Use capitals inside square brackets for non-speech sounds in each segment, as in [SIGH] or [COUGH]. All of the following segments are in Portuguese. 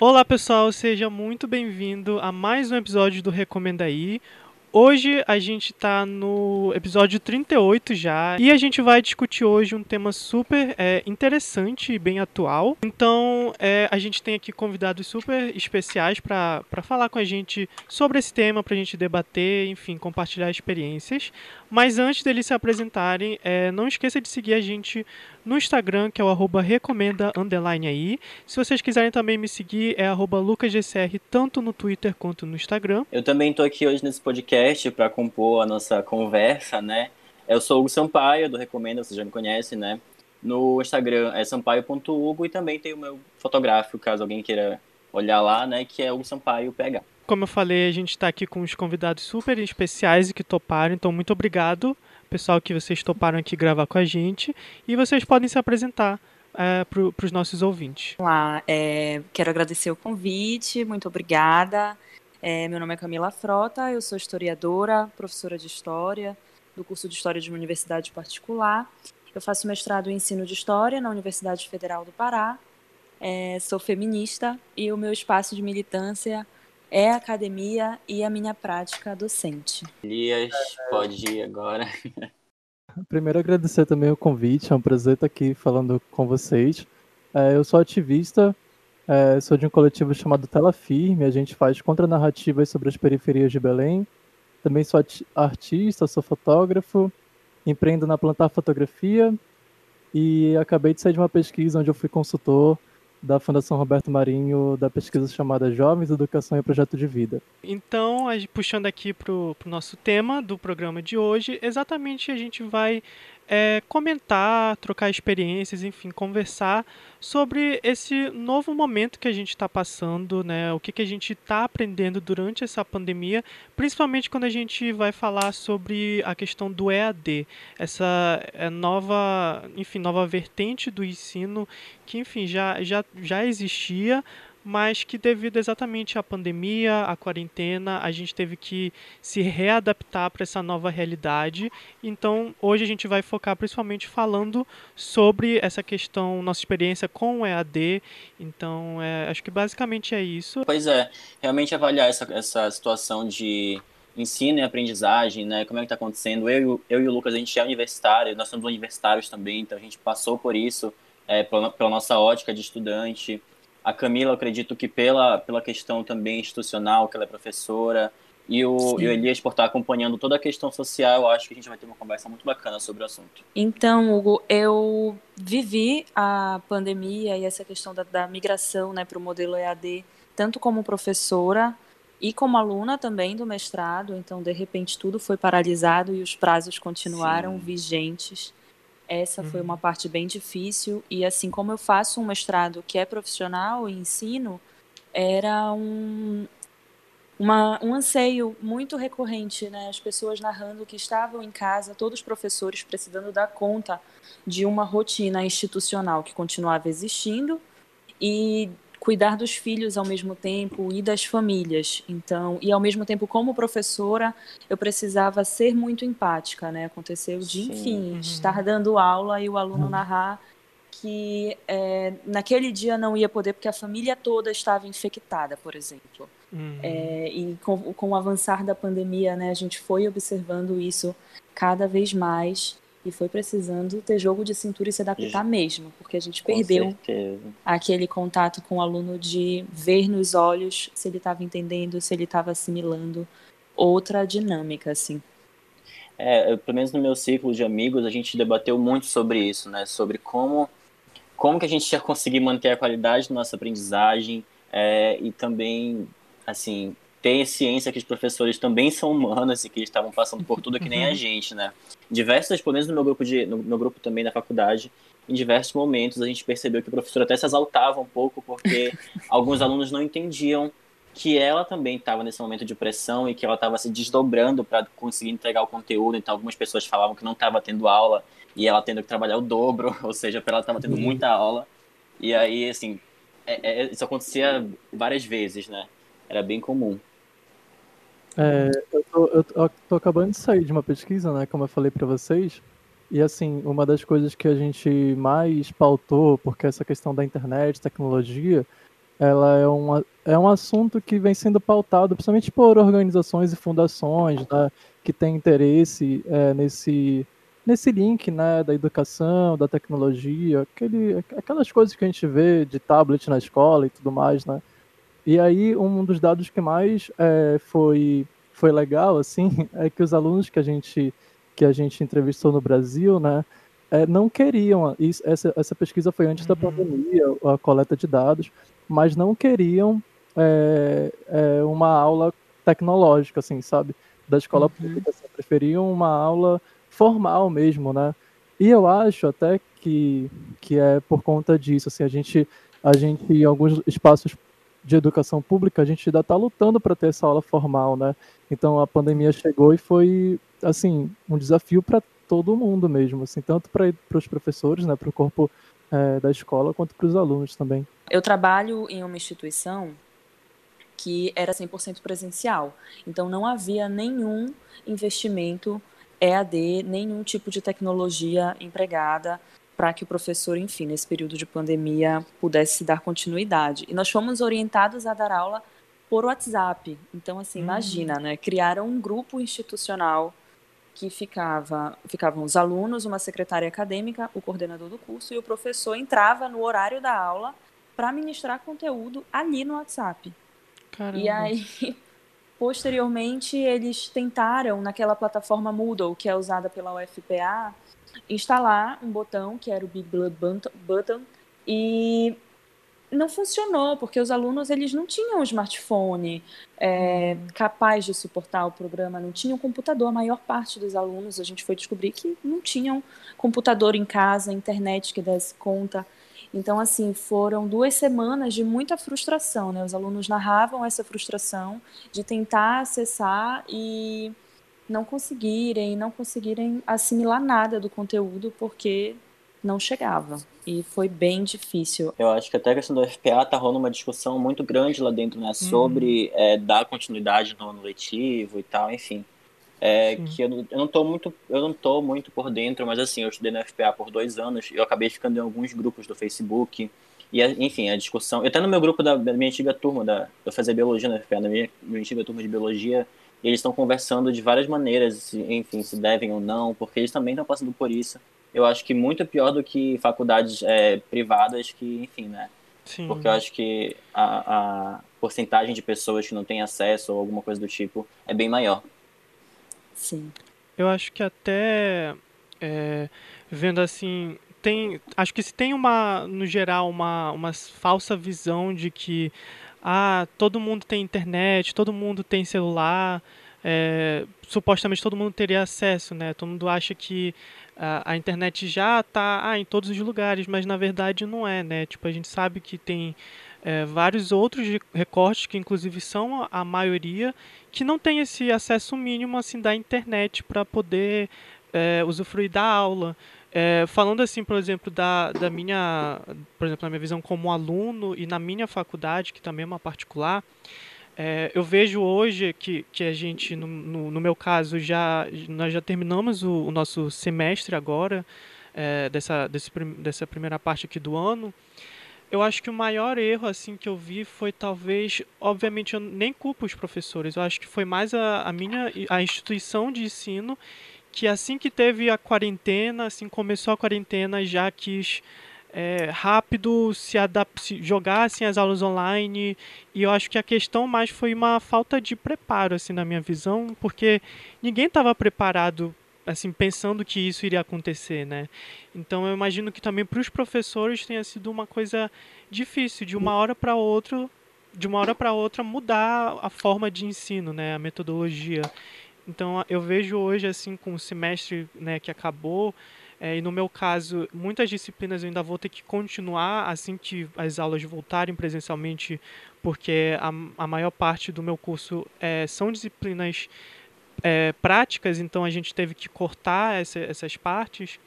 Olá pessoal, seja muito bem-vindo a mais um episódio do Recomenda aí. Hoje a gente está no episódio 38 já e a gente vai discutir hoje um tema super é, interessante e bem atual. Então é, a gente tem aqui convidados super especiais para falar com a gente sobre esse tema, para a gente debater, enfim, compartilhar experiências. Mas antes deles se apresentarem, é, não esqueça de seguir a gente no Instagram, que é o arroba recomenda underline aí. Se vocês quiserem também me seguir, é arroba lucasgcr, tanto no Twitter quanto no Instagram. Eu também estou aqui hoje nesse podcast para compor a nossa conversa, né? Eu sou o Sampaio, do Recomenda, vocês já me conhecem, né? No Instagram é sampaio.hugo e também tem o meu fotográfico, caso alguém queira olhar lá, né? Que é o Sampaio PH. Como eu falei, a gente está aqui com os convidados super especiais e que toparam, então muito obrigado, pessoal, que vocês toparam aqui gravar com a gente. E vocês podem se apresentar é, para os nossos ouvintes. Olá, é, quero agradecer o convite, muito obrigada. É, meu nome é Camila Frota, eu sou historiadora, professora de História do curso de História de uma universidade particular. Eu faço mestrado em ensino de História na Universidade Federal do Pará. É, sou feminista e o meu espaço de militância é a academia e a minha prática docente. Elias, pode ir agora. [LAUGHS] Primeiro, agradecer também o convite, é um prazer estar aqui falando com vocês. É, eu sou ativista, é, sou de um coletivo chamado Tela Firme, a gente faz contranarrativas sobre as periferias de Belém. Também sou artista, sou fotógrafo, empreendo na Plantar Fotografia e acabei de sair de uma pesquisa onde eu fui consultor da Fundação Roberto Marinho da pesquisa chamada Jovens, Educação e Projeto de Vida. Então, puxando aqui para o nosso tema do programa de hoje, exatamente a gente vai é, comentar, trocar experiências, enfim, conversar sobre esse novo momento que a gente está passando, né? O que, que a gente está aprendendo durante essa pandemia, principalmente quando a gente vai falar sobre a questão do EAD, essa é, nova, enfim, nova vertente do ensino que, enfim, já, já, já existia, mas que devido exatamente à pandemia, à quarentena, a gente teve que se readaptar para essa nova realidade. Então, hoje a gente vai focar principalmente falando sobre essa questão, nossa experiência com o EAD. Então, é, acho que basicamente é isso. Pois é, realmente avaliar essa, essa situação de ensino e aprendizagem, né? Como é que está acontecendo? Eu, eu e o Lucas, a gente é universitário, nós somos universitários também, então a gente passou por isso é, pela, pela nossa ótica de estudante. A Camila, eu acredito que pela, pela questão também institucional, que ela é professora, e o, e o Elias por estar acompanhando toda a questão social, eu acho que a gente vai ter uma conversa muito bacana sobre o assunto. Então, Hugo, eu vivi a pandemia e essa questão da, da migração né, para o modelo EAD, tanto como professora e como aluna também do mestrado, então, de repente, tudo foi paralisado e os prazos continuaram Sim. vigentes. Essa uhum. foi uma parte bem difícil e assim como eu faço um mestrado que é profissional em ensino, era um, uma, um anseio muito recorrente, né? As pessoas narrando que estavam em casa, todos os professores precisando dar conta de uma rotina institucional que continuava existindo e cuidar dos filhos ao mesmo tempo e das famílias. Então, e ao mesmo tempo como professora, eu precisava ser muito empática, né? Aconteceu de, Sim. enfim, uhum. estar dando aula e o aluno uhum. narrar que é, naquele dia não ia poder porque a família toda estava infectada, por exemplo. Uhum. É, e com, com o avançar da pandemia, né, a gente foi observando isso cada vez mais e foi precisando ter jogo de cintura e se adaptar mesmo, porque a gente com perdeu certeza. aquele contato com o aluno de ver nos olhos se ele estava entendendo, se ele estava assimilando outra dinâmica, assim. É, pelo menos no meu ciclo de amigos, a gente debateu muito sobre isso, né? Sobre como, como que a gente ia conseguir manter a qualidade da nossa aprendizagem é, e também, assim, ter ciência que os professores também são humanos e que eles estavam passando por tudo que nem a uhum. gente, né? Diversas, pelo menos no meu grupo de, no meu grupo também da faculdade, em diversos momentos a gente percebeu que o professor até se exaltava um pouco porque [LAUGHS] alguns alunos não entendiam que ela também estava nesse momento de pressão e que ela estava se desdobrando para conseguir entregar o conteúdo. Então algumas pessoas falavam que não estava tendo aula e ela tendo que trabalhar o dobro, [LAUGHS] ou seja, ela estava tendo uhum. muita aula. E aí, assim, é, é, isso acontecia várias vezes, né? Era bem comum. É, eu, tô, eu, tô, tô, acabando de sair de uma pesquisa, né, como eu falei para vocês, e assim, uma das coisas que a gente mais pautou, porque essa questão da internet, tecnologia, ela é, uma, é um assunto que vem sendo pautado principalmente por organizações e fundações né, que têm interesse é, nesse, nesse link né, da educação, da tecnologia, aquele, aquelas coisas que a gente vê de tablet na escola e tudo mais, né? E aí um dos dados que mais é, foi, foi legal assim [LAUGHS] é que os alunos que a gente que a gente entrevistou no Brasil, né, é, não queriam isso, essa, essa pesquisa foi antes uhum. da pandemia, a coleta de dados, mas não queriam é, é, uma aula tecnológica, assim, sabe, da escola uhum. pública, assim, preferiam uma aula formal mesmo, né? E eu acho até que, que é por conta disso, assim, a gente, a gente em alguns espaços de educação pública, a gente ainda está lutando para ter essa aula formal, né? Então a pandemia chegou e foi, assim, um desafio para todo mundo mesmo, assim, tanto para os professores, né, para o corpo é, da escola, quanto para os alunos também. Eu trabalho em uma instituição que era 100% presencial, então não havia nenhum investimento EAD, nenhum tipo de tecnologia empregada para que o professor, enfim, nesse período de pandemia, pudesse dar continuidade. E nós fomos orientados a dar aula por WhatsApp. Então, assim, hum. imagina, né? Criaram um grupo institucional que ficava, ficavam os alunos, uma secretária acadêmica, o coordenador do curso e o professor entrava no horário da aula para ministrar conteúdo ali no WhatsApp. Caramba. E aí, [LAUGHS] posteriormente, eles tentaram naquela plataforma Moodle, que é usada pela UFPA, instalar um botão, que era o Big Blood Button, e não funcionou, porque os alunos eles não tinham um smartphone é, capaz de suportar o programa, não tinham computador. A maior parte dos alunos, a gente foi descobrir que não tinham computador em casa, internet que desse conta. Então, assim, foram duas semanas de muita frustração, né? Os alunos narravam essa frustração de tentar acessar e não conseguirem, não conseguirem assimilar nada do conteúdo porque não chegava. E foi bem difícil. Eu acho que até a questão do FPA tá rolando uma discussão muito grande lá dentro, né? Sobre uhum. é, dar continuidade no ano letivo e tal, enfim. É, que eu, eu, não tô muito eu não tô muito por dentro mas assim eu estudei no FPA por dois anos e eu acabei ficando em alguns grupos do Facebook e enfim a discussão eu até no meu grupo da, da minha antiga turma da eu fazia biologia no FPA na minha, minha antiga turma de biologia eles estão conversando de várias maneiras, enfim, se devem ou não, porque eles também estão passando por isso. Eu acho que muito pior do que faculdades é, privadas que, enfim, né? Sim. Porque eu acho que a, a porcentagem de pessoas que não têm acesso ou alguma coisa do tipo é bem maior. Sim. Eu acho que até é, vendo assim, tem, acho que se tem uma, no geral, uma, uma falsa visão de que ah, todo mundo tem internet, todo mundo tem celular, é, supostamente todo mundo teria acesso, né? Todo mundo acha que a, a internet já está ah, em todos os lugares, mas na verdade não é, né? Tipo, a gente sabe que tem é, vários outros recortes, que inclusive são a, a maioria, que não tem esse acesso mínimo assim da internet para poder é, usufruir da aula. É, falando assim, por exemplo, da, da minha, por exemplo, na minha visão como aluno e na minha faculdade, que também é uma particular, é, eu vejo hoje que, que a gente, no, no, no meu caso, já nós já terminamos o, o nosso semestre agora, é, dessa, desse, dessa primeira parte aqui do ano. Eu acho que o maior erro assim que eu vi foi talvez, obviamente eu nem culpo os professores, eu acho que foi mais a, a minha a instituição de ensino que assim que teve a quarentena, assim começou a quarentena, já quis é, rápido se adaptar, jogar assim, as aulas online. E eu acho que a questão mais foi uma falta de preparo, assim, na minha visão, porque ninguém estava preparado assim pensando que isso iria acontecer, né? Então eu imagino que também para os professores tenha sido uma coisa difícil de uma hora para outra, de uma hora para outra mudar a forma de ensino, né, a metodologia. Então eu vejo hoje assim com o semestre né, que acabou é, e no meu caso muitas disciplinas eu ainda vou ter que continuar assim que as aulas voltarem presencialmente porque a, a maior parte do meu curso é, são disciplinas é, práticas então a gente teve que cortar essa, essas partes.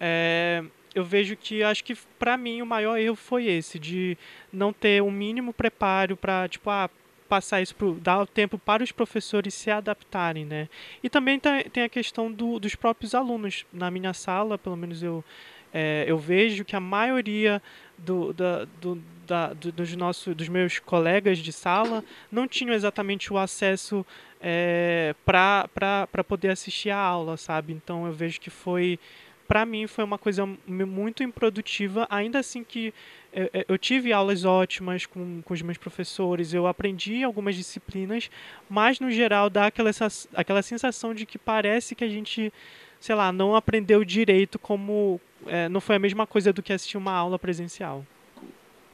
É, eu vejo que acho que para mim o maior erro foi esse de não ter o um mínimo preparo para tipo ah passar isso pro, dar tempo para os professores se adaptarem, né? E também tem a questão do, dos próprios alunos. Na minha sala, pelo menos eu É, eu vejo que a maioria do, da, do, da, do, dos, nossos, dos meus colegas de sala não tinham exatamente o acesso é, para poder assistir a aula, sabe? Então eu vejo que foi, para mim, foi uma coisa muito improdutiva, ainda assim que eu, eu, tive aulas ótimas com, com os meus professores, eu aprendi algumas disciplinas, mas no geral dá aquela, aquela sensação de que parece que a gente, sei lá, não aprendeu direito como. É, não foi a mesma coisa do que assistir uma aula presencial.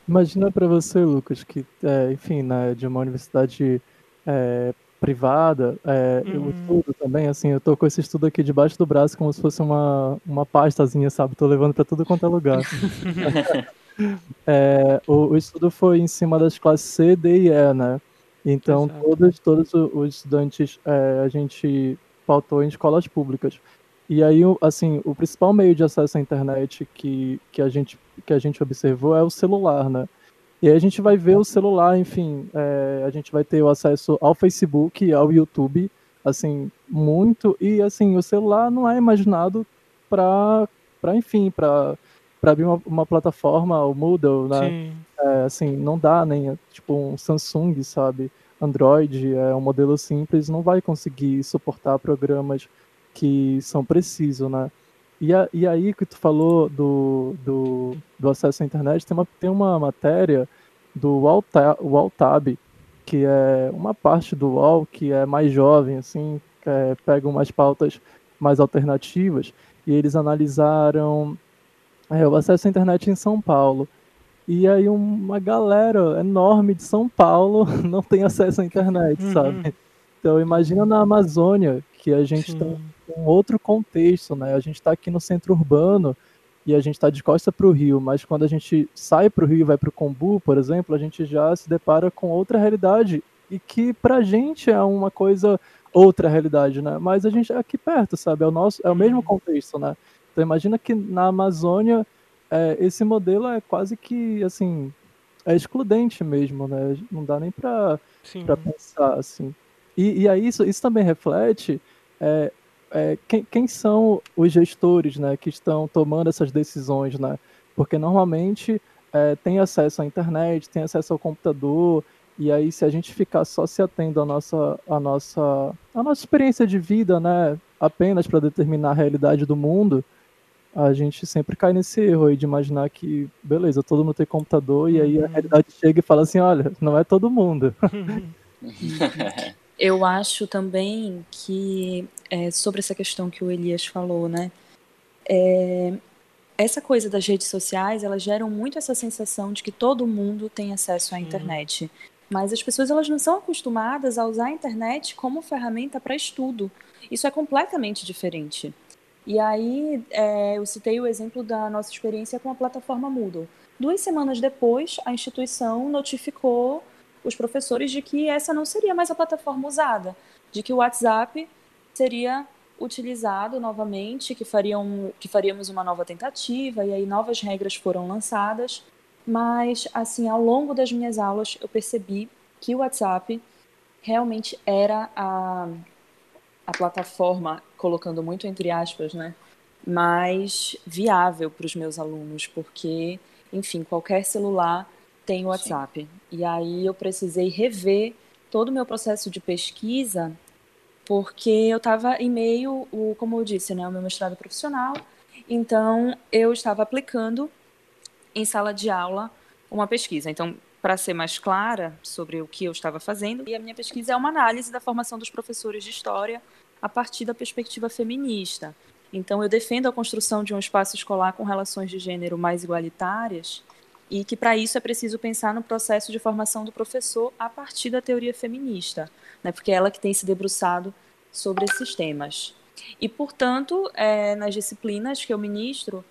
Imagina para você, Lucas, que, é, enfim, né, de uma universidade é, privada, é, uhum. eu estudo também, assim, eu tô com esse estudo aqui debaixo do braço como se fosse uma, uma pastazinha, sabe? Tô levando para tudo quanto é lugar. [LAUGHS] é, o, o, estudo foi em cima das classes C, D e E, né? Então, todos, todos os estudantes, é, a gente pautou em escolas públicas. E aí, assim, o principal meio de acesso à internet que, que, a, gente, que a gente observou é o celular, né? E aí a gente vai ver o celular, enfim, é, a gente vai ter o acesso ao Facebook, ao YouTube, assim, muito. E, assim, o celular não é imaginado para, enfim, para abrir uma, uma, plataforma, o Moodle, né? É, assim, não dá nem, tipo, um Samsung, sabe? Android é um modelo simples, não vai conseguir suportar programas que são precisos, né? E, a, e aí que tu falou do, do, do, acesso à internet, tem uma, tem uma matéria do Waltab, que é uma parte do UOL que é mais jovem, assim, é, pegam umas pautas mais alternativas, e eles analisaram é, o acesso à internet em São Paulo. E aí uma galera enorme de São Paulo [LAUGHS] não tem acesso à internet, uhum. sabe? Então imagina na Amazônia, que a gente Sim. tem um outro contexto, né? A gente está aqui no centro urbano e a gente está de costa para o rio, mas quando a gente sai para o rio e vai para o Combu, por exemplo, a gente já se depara com outra realidade e que para a gente é uma coisa outra realidade, né? Mas a gente é aqui perto, sabe? É o nosso, é o mesmo uhum. contexto, né? Então imagina que na Amazônia é, esse modelo é quase que assim é excludente mesmo, né? Não dá nem para pensar assim. E, e aí isso, isso também reflete é, é, quem, quem, são os gestores né, que estão tomando essas decisões, né? Porque normalmente é, tem acesso à internet, tem acesso ao computador, e aí se a gente ficar só se atendo à nossa, à nossa, à nossa experiência de vida, né, apenas para determinar a realidade do mundo, a gente sempre cai nesse erro aí de imaginar que, beleza, todo mundo tem computador, e aí a uhum. realidade chega e fala assim, olha, não é todo mundo. [LAUGHS] [LAUGHS] Eu acho também que, é, sobre essa questão que o Elias falou, né? É, essa coisa das redes sociais, elas geram muito essa sensação de que todo mundo tem acesso à internet. Mas as pessoas elas não são acostumadas a usar a internet como ferramenta para estudo. Isso é completamente diferente. E aí, é, eu citei o exemplo da nossa experiência com a plataforma Moodle. Duas semanas depois, a instituição notificou os professores de que essa não seria mais a plataforma usada, de que o WhatsApp seria utilizado novamente, que, fariam, que faríamos uma nova tentativa, e aí novas regras foram lançadas. Mas, assim, ao longo das minhas aulas, eu percebi que o WhatsApp realmente era a, a plataforma, colocando muito entre aspas, né, mais viável para os meus alunos, porque, enfim, qualquer celular tem o WhatsApp. Sim. E aí eu precisei rever todo o meu processo de pesquisa, porque eu estava em meio, o, como eu disse, né, o meu mestrado profissional, então eu estava aplicando em sala de aula uma pesquisa. Então, para ser mais clara sobre o que eu estava fazendo, e a minha pesquisa é uma análise da formação dos professores de história a partir da perspectiva feminista. Então, eu defendo a construção de um espaço escolar com relações de gênero mais igualitárias e que para isso é preciso pensar no processo de formação do professor a partir da teoria feminista, né, porque é ela que tem se debruçado sobre esses temas. E, portanto, é, nas disciplinas que eu ministro,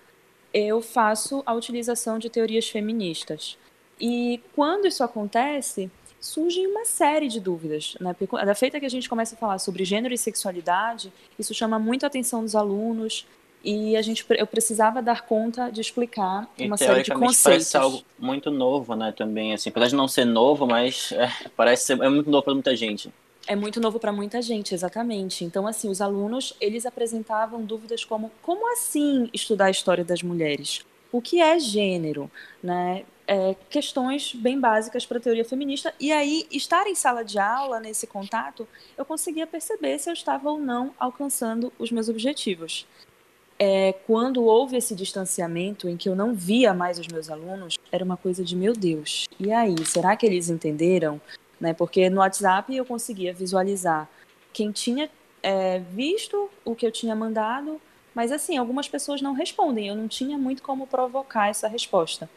eu faço a utilização de teorias feministas. E quando isso acontece, surgem uma série de dúvidas. Né? Da feita que a gente começa a falar sobre gênero e sexualidade, isso chama muito a atenção dos alunos, e a gente eu precisava dar conta de explicar e, uma série de conceitos. parece algo muito novo, né, também, assim, apesar de não ser novo, mas é, parece ser, é muito novo para muita gente. É muito novo para muita gente, exatamente. Então, assim, os alunos, eles apresentavam dúvidas como, como assim estudar a história das mulheres? O que é gênero? Né? É, questões bem básicas para a teoria feminista. E aí, estar em sala de aula, nesse contato, eu conseguia perceber se eu estava ou não alcançando os meus objetivos. É, quando houve esse distanciamento em que eu não via mais os meus alunos, era uma coisa de meu Deus. E aí, será que eles entenderam? né? Porque no WhatsApp eu conseguia visualizar quem tinha é, visto o que eu tinha mandado, mas assim, algumas pessoas não respondem, eu não tinha muito como provocar essa resposta.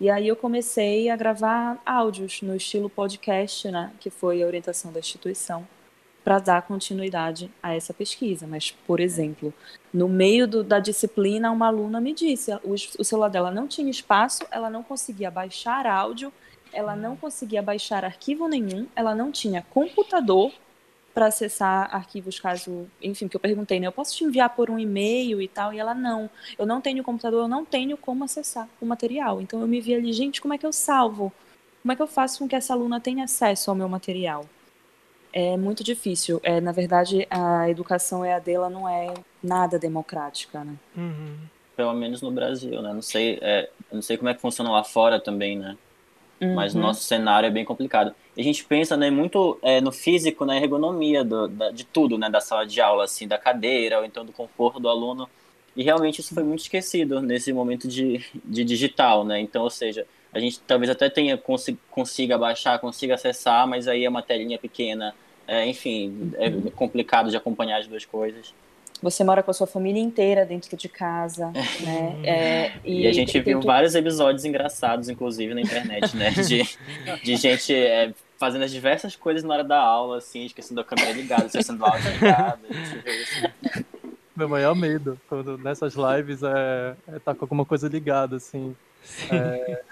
E aí eu comecei a gravar áudios no estilo podcast, né, que foi a orientação da instituição, para dar continuidade a essa pesquisa. Mas, por exemplo, no meio do, da disciplina, uma aluna me disse, o, o celular dela não tinha espaço, ela não conseguia baixar áudio ela não conseguia baixar arquivo nenhum, ela não tinha computador para acessar arquivos caso, enfim, que eu perguntei, né, eu posso te enviar por um e-mail e tal, e ela não, eu não tenho computador, eu não tenho como acessar o material. Então eu me vi ali, gente, como é que eu salvo? Como é que eu faço com que essa aluna tenha acesso ao meu material? É muito difícil. É, na verdade, a educação EAD ela não é nada democrática, né? Uhum. Pelo menos no Brasil, né? Não sei, é, não sei como é que funciona lá fora também, né? Uhum. Mas o nosso cenário é bem complicado. E a gente pensa né, muito é, no físico, na ergonomia do, da, de tudo, né, da sala de aula, assim, da cadeira, ou então do conforto do aluno. E realmente isso foi muito esquecido nesse momento de, de digital, né? Então, ou seja, a gente talvez até tenha consiga baixar, consiga acessar, mas aí a matéria é pequena, é, enfim, é complicado de acompanhar as duas coisas. Você mora com a sua família inteira dentro de casa, né? [LAUGHS] É, e, e, a gente viu vários episódios engraçados, inclusive, na internet, né? De, [LAUGHS] de gente é, fazendo as diversas coisas na hora da aula, assim, esquecendo a câmera ligada, esquecendo o áudio [LAUGHS] ligado. A gente viu isso. Meu maior medo, quando nessas lives, é, é tá com alguma coisa ligada, assim. É,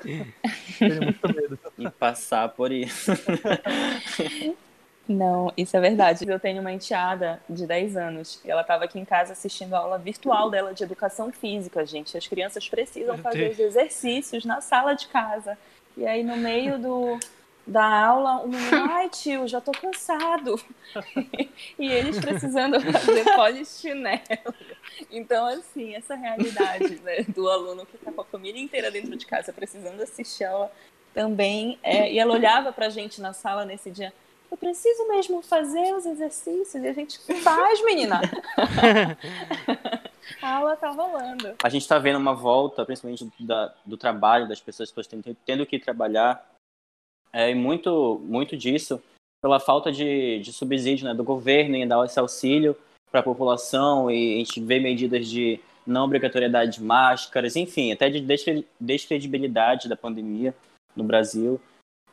tenho muito medo. E passar por isso. [LAUGHS] Não, isso é verdade. Eu tenho uma enteada de 10 anos e ela estava aqui em casa assistindo a aula virtual dela de educação física, gente. As crianças precisam fazer os exercícios na sala de casa. E aí, no meio do, da aula, o menino, ai tio, já tô cansado. [LAUGHS] e eles precisando fazer polichinelo. Então, assim, essa realidade né, do aluno que está com a família inteira dentro de casa precisando assistir aula também. É, e ela olhava pra gente na sala nesse dia eu preciso mesmo fazer os exercícios e a gente faz, menina. [LAUGHS] a aula tá rolando. A gente está vendo uma volta, principalmente da, do trabalho das pessoas, pessoas tendo, tendo que trabalhar, é, e muito, muito disso pela falta de, de subsídio né, do governo em dar esse auxílio para a população e a gente vê medidas de não obrigatoriedade de máscaras, enfim, até de descredibilidade da pandemia no Brasil.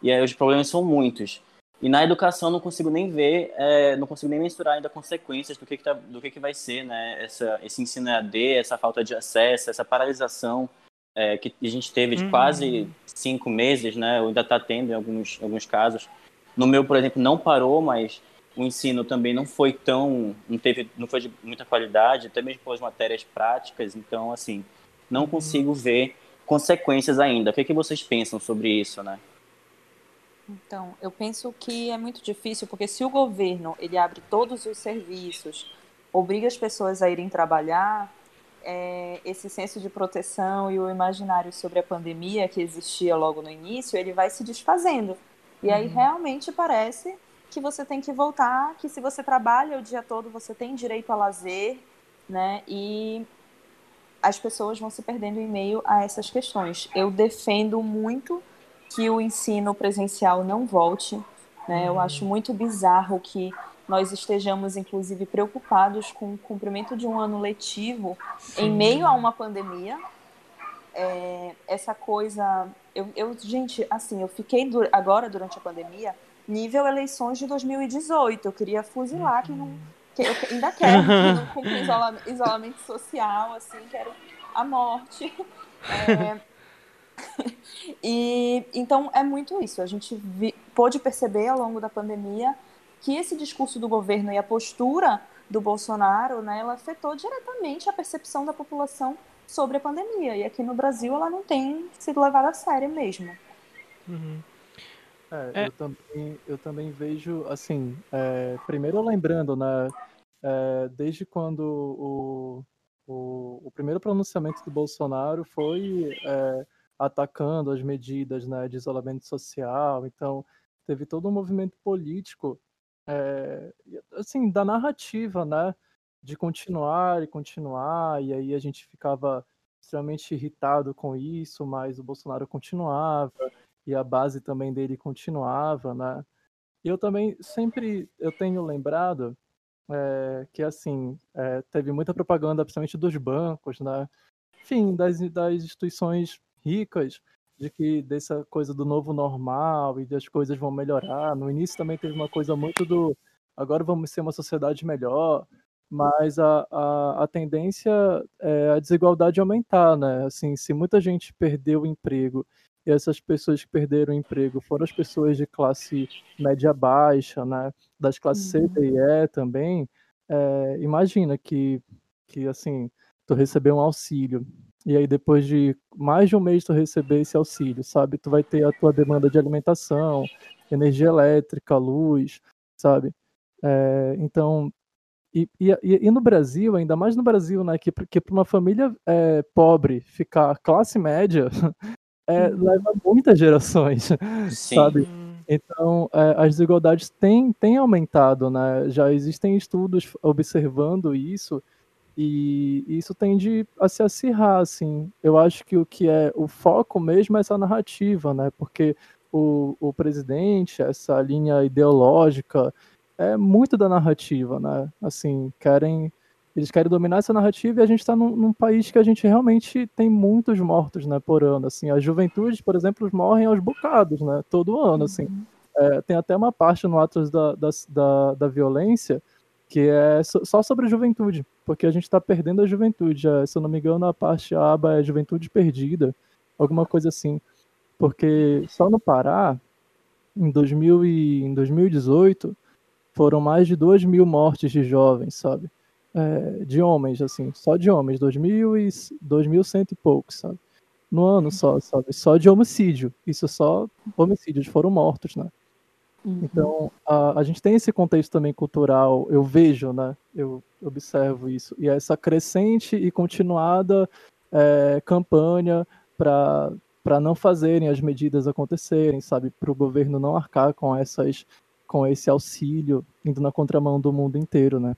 E aí os problemas são muitos. E na educação não consigo nem ver, é, não consigo nem mensurar ainda consequências do que, que, tá, do que, que vai ser, né? Essa, esse ensino EAD, essa falta de acesso, essa paralisação é, que a gente teve de uhum. quase cinco meses, né? Ou ainda está tendo em alguns, alguns casos. No meu, por exemplo, não parou, mas o ensino também não foi tão, não teve, não foi de muita qualidade, até mesmo as matérias práticas. Então, assim, não uhum. consigo ver consequências ainda. O que, que vocês pensam sobre isso, né? Então, eu penso que é muito difícil, porque se o governo ele abre todos os serviços, obriga as pessoas a irem trabalhar, é, esse senso de proteção e o imaginário sobre a pandemia que existia logo no início, ele vai se desfazendo. E aí uhum. realmente parece que você tem que voltar, que se você trabalha o dia todo, você tem direito a lazer, né? E as pessoas vão se perdendo em meio a essas questões. Eu defendo muito que o ensino presencial não volte. Né? Eu acho muito bizarro que nós estejamos, inclusive, preocupados com o cumprimento de um ano letivo Sim. em meio a uma pandemia. É, essa coisa. Eu, eu, gente, assim, eu fiquei agora, durante a pandemia, nível eleições de 2018. Eu queria fuzilar quem não. Que eu ainda quero que não [LAUGHS] cumpre isolamento social, assim, quero a morte. É, [LAUGHS] e então é muito isso. A gente vi, pôde perceber ao longo da pandemia que esse discurso do governo e a postura do Bolsonaro, né, ela afetou diretamente a percepção da população sobre a pandemia. E aqui no Brasil ela não tem sido levada a sério mesmo. Uhum. É, é. Eu, também, eu também vejo, assim, é, primeiro lembrando, né, é, desde quando o, o, o, primeiro pronunciamento do Bolsonaro foi é, atacando as medidas né, de isolamento social, então teve todo um movimento político, é, assim, da narrativa, né, de continuar e continuar, e aí a gente ficava extremamente irritado com isso, mas o Bolsonaro continuava, e a base também dele continuava, né? E eu também sempre eu tenho lembrado é, que assim é, teve muita propaganda, principalmente dos bancos, né? Enfim, das, das instituições ricas, de que dessa coisa do novo normal e das coisas vão melhorar. No início também teve uma coisa muito do agora vamos ser uma sociedade melhor, mas a, a, a tendência é a desigualdade aumentar, né? Assim, se muita gente perdeu o emprego e essas pessoas que perderam o emprego foram as pessoas de classe média baixa, né, das classes uhum. C, D e E também, é, imagina que, que, assim, tu recebeu um auxílio, e aí depois de mais de um mês tu receber esse auxílio, sabe, tu vai ter a tua demanda de alimentação, energia elétrica, luz, sabe, é, então... E, e, e, no Brasil, ainda mais no Brasil, né, que, que para uma família é, pobre ficar classe média [LAUGHS] é, uhum. leva muitas gerações, [LAUGHS] Sim. sabe? Então, é, as desigualdades têm, têm aumentado, né? Já existem estudos observando isso e isso tende a se acirrar, assim. Eu acho que o que é o foco mesmo é essa narrativa, né? Porque o, o presidente, essa linha ideológica, é muito da narrativa, né? Assim, querem eles querem dominar essa narrativa e a gente está num, num, país que a gente realmente tem muitos mortos, né, por ano. Assim, as juventudes, por exemplo, morrem aos bocados, né, todo ano. Assim, uhum. é, tem até uma parte no Atos da, da, da, da Violência que é só sobre juventude, porque a gente está perdendo a juventude. É, se eu não me engano, a parte a aba é Juventude Perdida, alguma coisa assim. Porque só no Pará, em, 2000 e, em 2018, foram mais de 2 mil mortes de jovens, sabe? é, de homens, assim, só de homens, 2.000 e 2.100 e poucos, sabe? No ano só, sabe? Só de homicídio. Isso só homicídios foram mortos, né? Uhum. Então, a, a gente tem esse contexto também cultural, eu vejo, né? Eu observo isso. E essa crescente e continuada é, campanha para não fazerem as medidas acontecerem, sabe? Para o governo não arcar com essas com esse auxílio indo na contramão do mundo inteiro, né?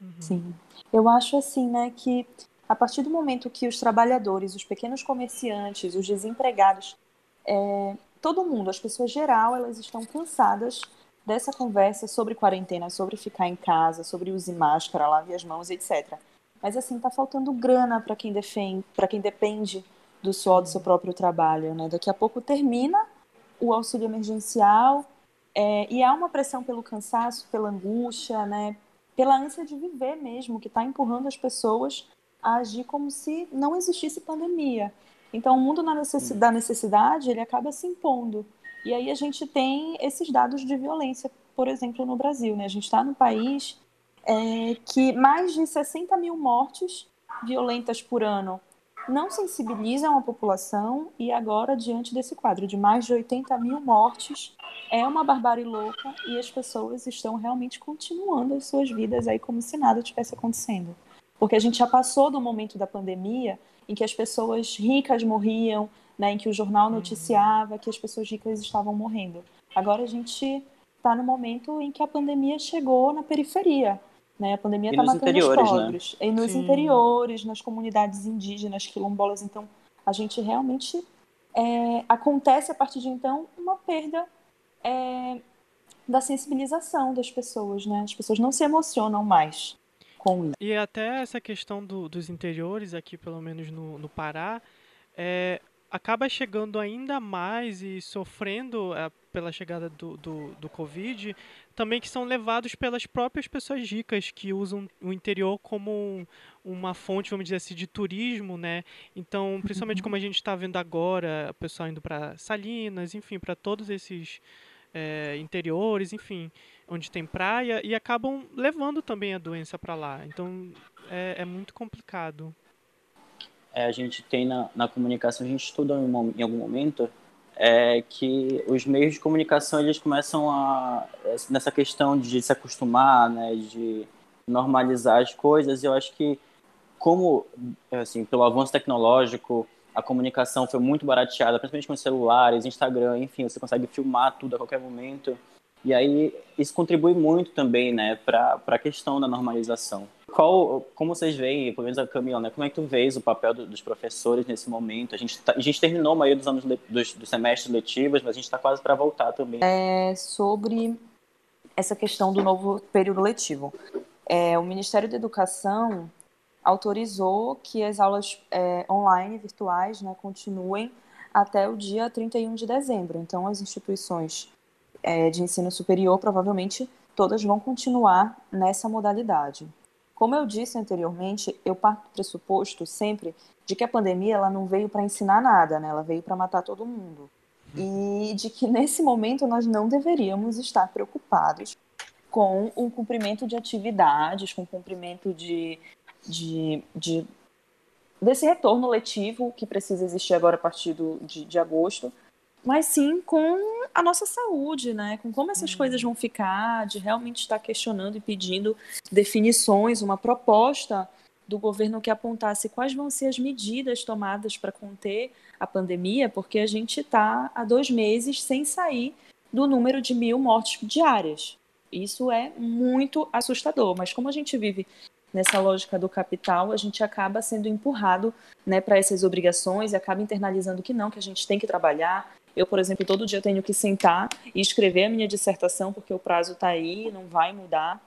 Uhum. Sim. Eu acho assim, né, que a partir do momento que os trabalhadores, os pequenos comerciantes, os desempregados, é, todo mundo, as pessoas geral, elas estão cansadas dessa conversa sobre quarentena, sobre ficar em casa, sobre use máscara, lave as mãos, etc. Mas assim, tá faltando grana para quem defende, para quem depende do suor do seu próprio trabalho, né? Daqui a pouco termina o auxílio emergencial é, e há uma pressão pelo cansaço, pela angústia, né? pela ânsia de viver mesmo, que está empurrando as pessoas a agir como se não existisse pandemia. Então, o mundo necessidade, da necessidade, ele acaba se impondo. E aí a gente tem esses dados de violência, por exemplo, no Brasil. Né? A gente está no país é, que mais de 60 mil mortes violentas por ano não sensibilizam a população e agora, diante desse quadro de mais de 80 mil mortes, é uma barbárie louca e as pessoas estão realmente continuando as suas vidas aí como se nada tivesse acontecendo. Porque a gente já passou do momento da pandemia em que as pessoas ricas morriam, né, em que o jornal noticiava que as pessoas ricas estavam morrendo. Agora a gente está no momento em que a pandemia chegou na periferia. Né? A pandemia está matando os né? pobres. Né? E nos Sim. interiores, nas comunidades indígenas, quilombolas. Então, a gente realmente. É, acontece a partir de então uma perda é, da sensibilização das pessoas, né? As pessoas não se emocionam mais com isso. E até essa questão do, dos interiores, aqui pelo menos no, no Pará, é, acaba chegando ainda mais e sofrendo é, pela chegada do, do, do Covid, também que são levados pelas próprias pessoas ricas que usam o interior como uma fonte, vamos dizer assim, de turismo, né? Então, [LAUGHS] principalmente como a gente está vendo agora, o pessoal indo para Salinas, enfim, para todos esses é, interiores, enfim, onde tem praia, e acabam levando também a doença para lá. Então, é, é muito complicado é, a gente tem na, na comunicação, a gente estuda em, em algum momento é que os meios de comunicação eles começam a nessa questão de se acostumar, né, de normalizar as coisas. Eu acho que como assim pelo avanço tecnológico a comunicação foi muito barateada, principalmente com celulares, Instagram, enfim, você consegue filmar tudo a qualquer momento. E aí isso contribui muito também, né, para a questão da normalização. Qual, como vocês veem, pelo menos a Camila, né, como é que tu vês o papel do, dos professores nesse momento? A gente, tá, a gente terminou a maioria dos anos dos, dos semestres letivos, mas a gente está quase para voltar também. É sobre essa questão do novo período letivo. É, o Ministério da Educação autorizou que as aulas é, online, virtuais, né, continuem até o dia 31 de dezembro. Então, as instituições é, de ensino superior provavelmente todas vão continuar nessa modalidade. Como eu disse anteriormente, eu parto do pressuposto sempre de que a pandemia ela não veio para ensinar nada, né? ela veio para matar todo mundo. E de que nesse momento nós não deveríamos estar preocupados com o cumprimento de atividades, com o cumprimento de de, de desse retorno letivo que precisa existir agora a partir do, de, de agosto, mas sim com a nossa saúde, né? Com como essas uhum. coisas vão ficar, de realmente estar questionando e pedindo definições, uma proposta do governo que apontasse quais vão ser as medidas tomadas para conter a pandemia, porque a gente está há dois meses sem sair do número de mil mortes diárias. Isso é muito assustador, mas como a gente vive nessa lógica do capital, a gente acaba sendo empurrado né, para essas obrigações e acaba internalizando que não, que a gente tem que trabalhar. Eu, por exemplo, todo dia tenho que sentar e escrever a minha dissertação, porque o prazo está aí, não vai mudar.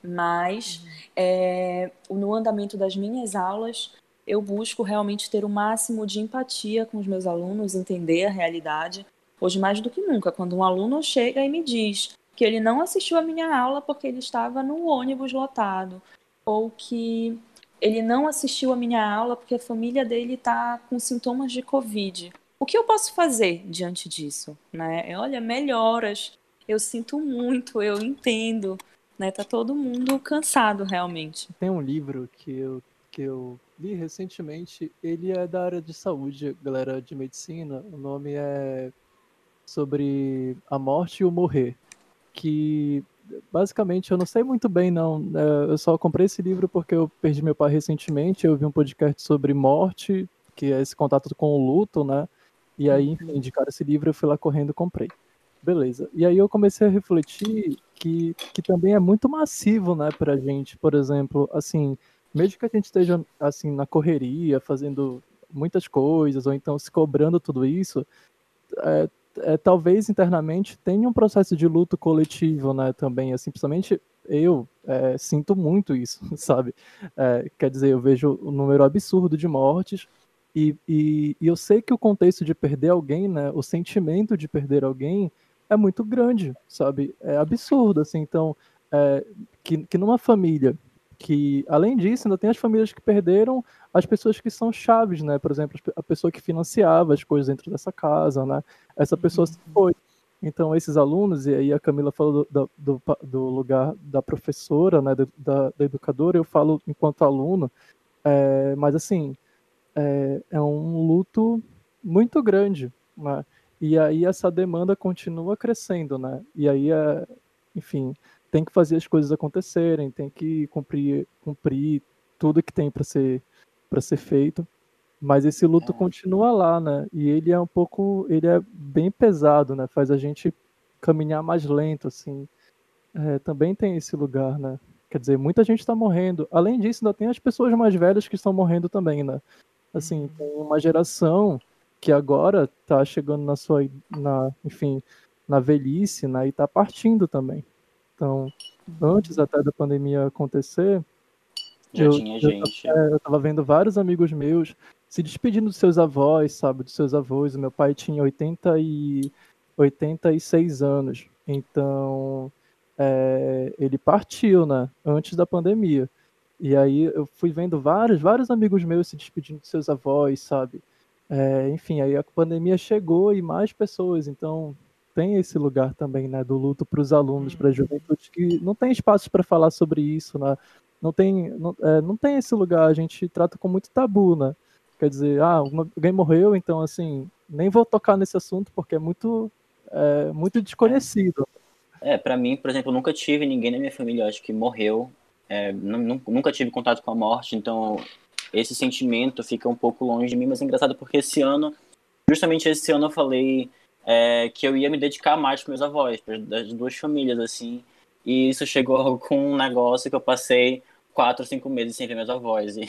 Mas é, no andamento das minhas aulas, eu busco realmente ter o máximo de empatia com os meus alunos, entender a realidade. Hoje, mais do que nunca, quando um aluno chega e me diz: que ele não assistiu a minha aula porque ele estava no ônibus lotado, ou que ele não assistiu a minha aula porque a família dele está com sintomas de Covid. O que eu posso fazer diante disso? Né? Olha, melhoras, eu sinto muito, eu entendo. Né? Tá todo mundo cansado realmente. Tem um livro que eu, que eu li recentemente, ele é da área de saúde, galera de medicina. O nome é sobre a morte e o morrer que basicamente eu não sei muito bem não. É, eu só comprei esse livro porque eu perdi meu pai recentemente. Eu vi um podcast sobre morte, que é esse contato com o luto, né? E aí, enfim, uhum. indicaram esse livro, eu fui lá correndo e comprei. Beleza. E aí eu comecei a refletir que, que também é muito massivo, né, pra gente. Por exemplo, assim, mesmo que a gente esteja, assim, na correria, fazendo muitas coisas, ou então se cobrando tudo isso, é, é, talvez internamente tenha um processo de luto coletivo, né, também, assim, principalmente eu é, sinto muito isso, [LAUGHS] sabe? É, quer dizer, eu vejo o um número absurdo de mortes e, e, e, eu sei que o contexto de perder alguém, né, o sentimento de perder alguém é muito grande, sabe? É absurdo, assim, então, é, que, que numa família que, além disso, ainda tem as famílias que perderam as pessoas que são chaves, né? Por exemplo, a pessoa que financiava as coisas dentro dessa casa, né? Essa pessoa se uhum. foi. Então, esses alunos, e aí a Camila falou do, do, do lugar da professora, né, da, da, educadora, eu falo enquanto aluno, é, mas assim, é, é, um luto muito grande, né? E aí essa demanda continua crescendo, né? E aí, é, enfim, tem que fazer as coisas acontecerem, tem que cumprir, cumprir tudo que tem para ser para ser feito. Mas esse luto é. continua lá, né? E ele é um pouco, ele é bem pesado, né? Faz a gente caminhar mais lento, assim. É, também tem esse lugar, né? Quer dizer, muita gente está morrendo. Além disso, ainda tem as pessoas mais velhas que estão morrendo também, né? Assim, tem uma geração que agora está chegando na sua, na, enfim, na velhice, né? E está partindo também. Então, antes até da pandemia acontecer, já eu, tinha gente. Eu, é, eu tava vendo vários amigos meus se despedindo dos seus avós, sabe? Dos seus avós. O meu pai tinha 80 e 86 anos. Então, é, ele partiu, né? Antes da pandemia. E aí eu fui vendo vários, vários amigos meus se despedindo dos seus avós, sabe? É, enfim, aí a pandemia chegou e mais pessoas. Então, tem esse lugar também, né, do luto para os alunos, para a uhum. juventude, que não tem espaço para falar sobre isso, né? não tem, não, é, não tem esse lugar, a gente trata com muito tabu, né? Quer dizer, ah, alguém morreu, então assim, nem vou tocar nesse assunto porque é muito, é, muito desconhecido. É, para mim, por exemplo, nunca tive ninguém na minha família, acho que morreu. É, nunca tive contato com a morte, então esse sentimento fica um pouco longe de mim, mas é engraçado porque esse ano, justamente esse ano eu falei é, que eu ia me dedicar mais para meus avós, para as duas famílias, assim, e isso chegou [LAUGHS] com um negócio que eu passei quatro, cinco meses sem ver meus avós. E,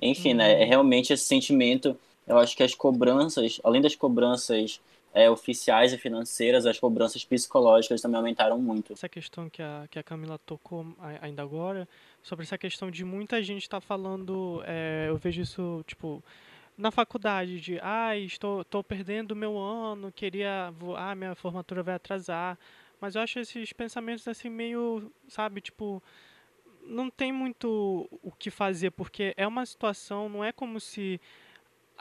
enfim, uhum. né, é realmente esse sentimento, eu acho que as cobranças, além das cobranças é, oficiais e financeiras, as cobranças psicológicas também aumentaram muito. Essa questão que a, que a Camila tocou ainda agora, sobre essa questão de muita gente estar tá falando, é, eu vejo isso, tipo, na faculdade, de, ah, estou, estou perdendo meu ano, queria, ah, minha formatura vai atrasar, mas eu acho esses pensamentos, assim, meio, sabe, tipo, não tem muito o que fazer, porque é uma situação, não é como se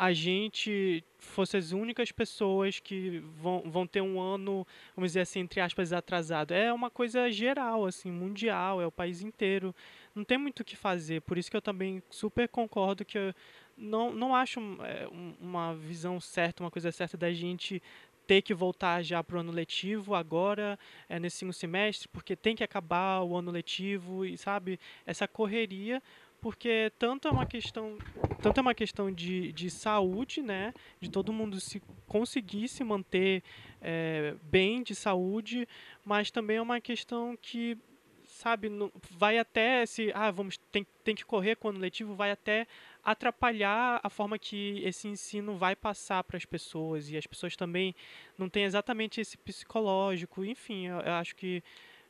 a gente fosse as únicas pessoas que vão, vão ter um ano, vamos dizer assim, entre aspas, atrasado. É uma coisa geral, assim, mundial, é o país inteiro. Não tem muito o que fazer. Por isso que eu também super concordo que eu não, não acho é, uma visão certa, uma coisa certa da gente ter que voltar já para o ano letivo agora, é, nesse segundo semestre, porque tem que acabar o ano letivo e, sabe, essa correria porque tanto é uma questão, tanto é uma questão de, de saúde, né, de todo mundo se conseguir se manter é, bem de saúde, mas também é uma questão que sabe, vai até se ah, vamos tem, tem que correr com o ano letivo, vai até atrapalhar a forma que esse ensino vai passar para as pessoas. E as pessoas também não têm exatamente esse psicológico, enfim, eu, eu acho que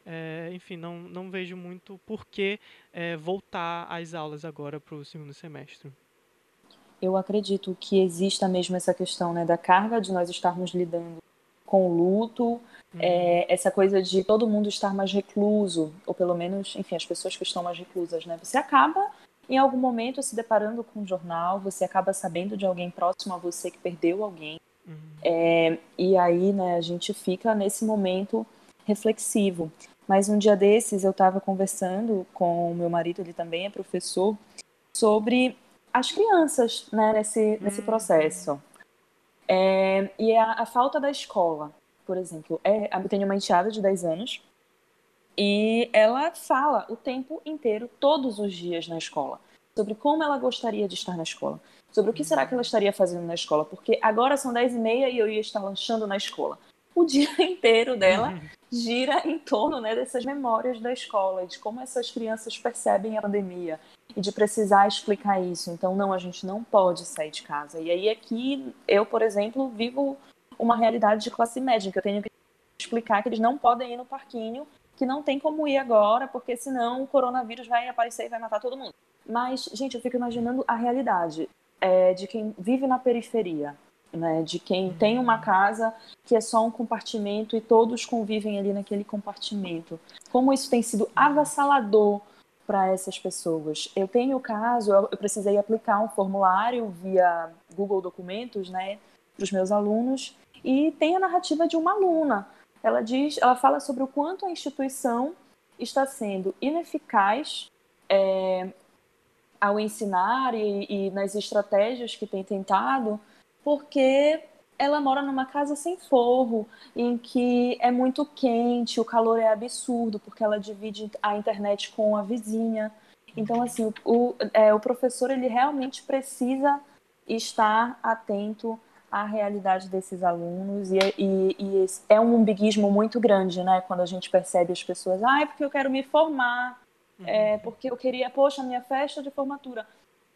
é, enfim, não, não vejo muito por que é, voltar às aulas agora para o segundo semestre. Eu acredito que exista mesmo essa questão né, da carga de nós estarmos lidando com o luto, uhum. é, essa coisa de todo mundo estar mais recluso, ou pelo menos, enfim, as pessoas que estão mais reclusas, né? Você acaba, em algum momento, se deparando com um jornal, você acaba sabendo de alguém próximo a você que perdeu alguém, uhum. é, e aí, né, a gente fica nesse momento reflexivo. Mas um dia desses eu estava conversando com o meu marido, ele também é professor, sobre as crianças né, nesse, nesse uhum. processo. É, e a, a, falta da escola, por exemplo. É, eu tenho uma enteada de 10 anos e ela fala o tempo inteiro, todos os dias na escola, sobre como ela gostaria de estar na escola, sobre o que será que ela estaria fazendo na escola, porque agora são 10 e meia e eu ia estar lanchando na escola o dia [LAUGHS] inteiro dela. [LAUGHS] gira em torno né, dessas memórias da escola, de como essas crianças percebem a pandemia e de precisar explicar isso. Então, não, a gente não pode sair de casa. E aí aqui, eu, por exemplo, vivo uma realidade de classe média, que eu tenho que explicar que eles não podem ir no parquinho, que não tem como ir agora, porque senão o coronavírus vai aparecer e vai matar todo mundo. Mas, gente, eu fico imaginando a realidade é, de quem vive na periferia, né, de quem tem uma casa que é só um compartimento e todos convivem ali naquele compartimento. Como isso tem sido avassalador para essas pessoas. Eu tenho o caso, eu, precisei aplicar um formulário via Google Documentos, né, para os meus alunos e tem a narrativa de uma aluna. Ela diz, ela fala sobre o quanto a instituição está sendo ineficaz é, ao ensinar e, e nas estratégias que tem tentado porque ela mora numa casa sem forro, em que é muito quente, o calor é absurdo, porque ela divide a internet com a vizinha. Então, assim, o, é, o professor ele realmente precisa estar atento à realidade desses alunos e, e, e é um umbiguismo muito grande, né? Quando a gente percebe as pessoas, ah, é porque eu quero me formar, é porque eu queria, poxa, minha festa de formatura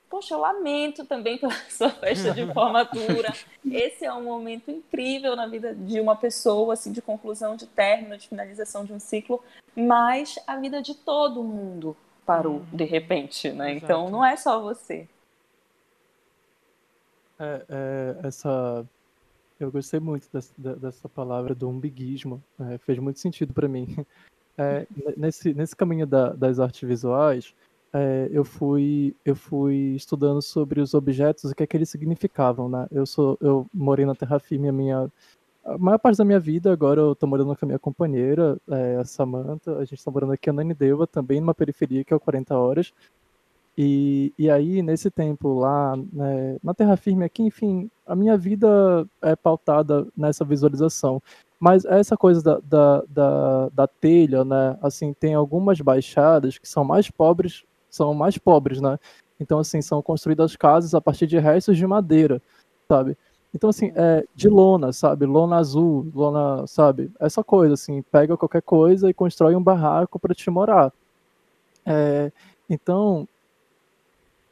poxa, eu lamento também pela [LAUGHS] sua festa de formatura. [LAUGHS] Esse é um momento incrível na vida de uma pessoa, assim, de conclusão de término, de finalização de um ciclo, mas a vida de todo mundo parou uhum. de repente, né? Exato. Então não é só você. É, é, essa eu gostei muito dessa, dessa palavra do umbiguismo, é, fez muito sentido para mim. [LAUGHS] É, nesse, nesse caminho da, das artes visuais, é, eu fui eu fui estudando sobre os objetos o que é que eles significavam, né? Eu sou eu morei na terra firme a minha a maior parte da minha vida, agora eu tô morando com a minha companheira, é, a Samantha, a gente tá morando aqui na Nideva, também numa periferia que é o 40 horas. E, e aí, nesse tempo lá, né, na Terra Firme aqui, enfim, a minha vida é pautada nessa visualização. Mas essa coisa da, da, da, da, telha, né, assim, tem algumas baixadas que são mais pobres, são mais pobres, né? Então, assim, são construídas casas a partir de restos de madeira, sabe? Então, assim, é de lona, sabe? Lona azul, lona, sabe? Essa coisa, assim, pega qualquer coisa e constrói um barraco para te morar. É, então,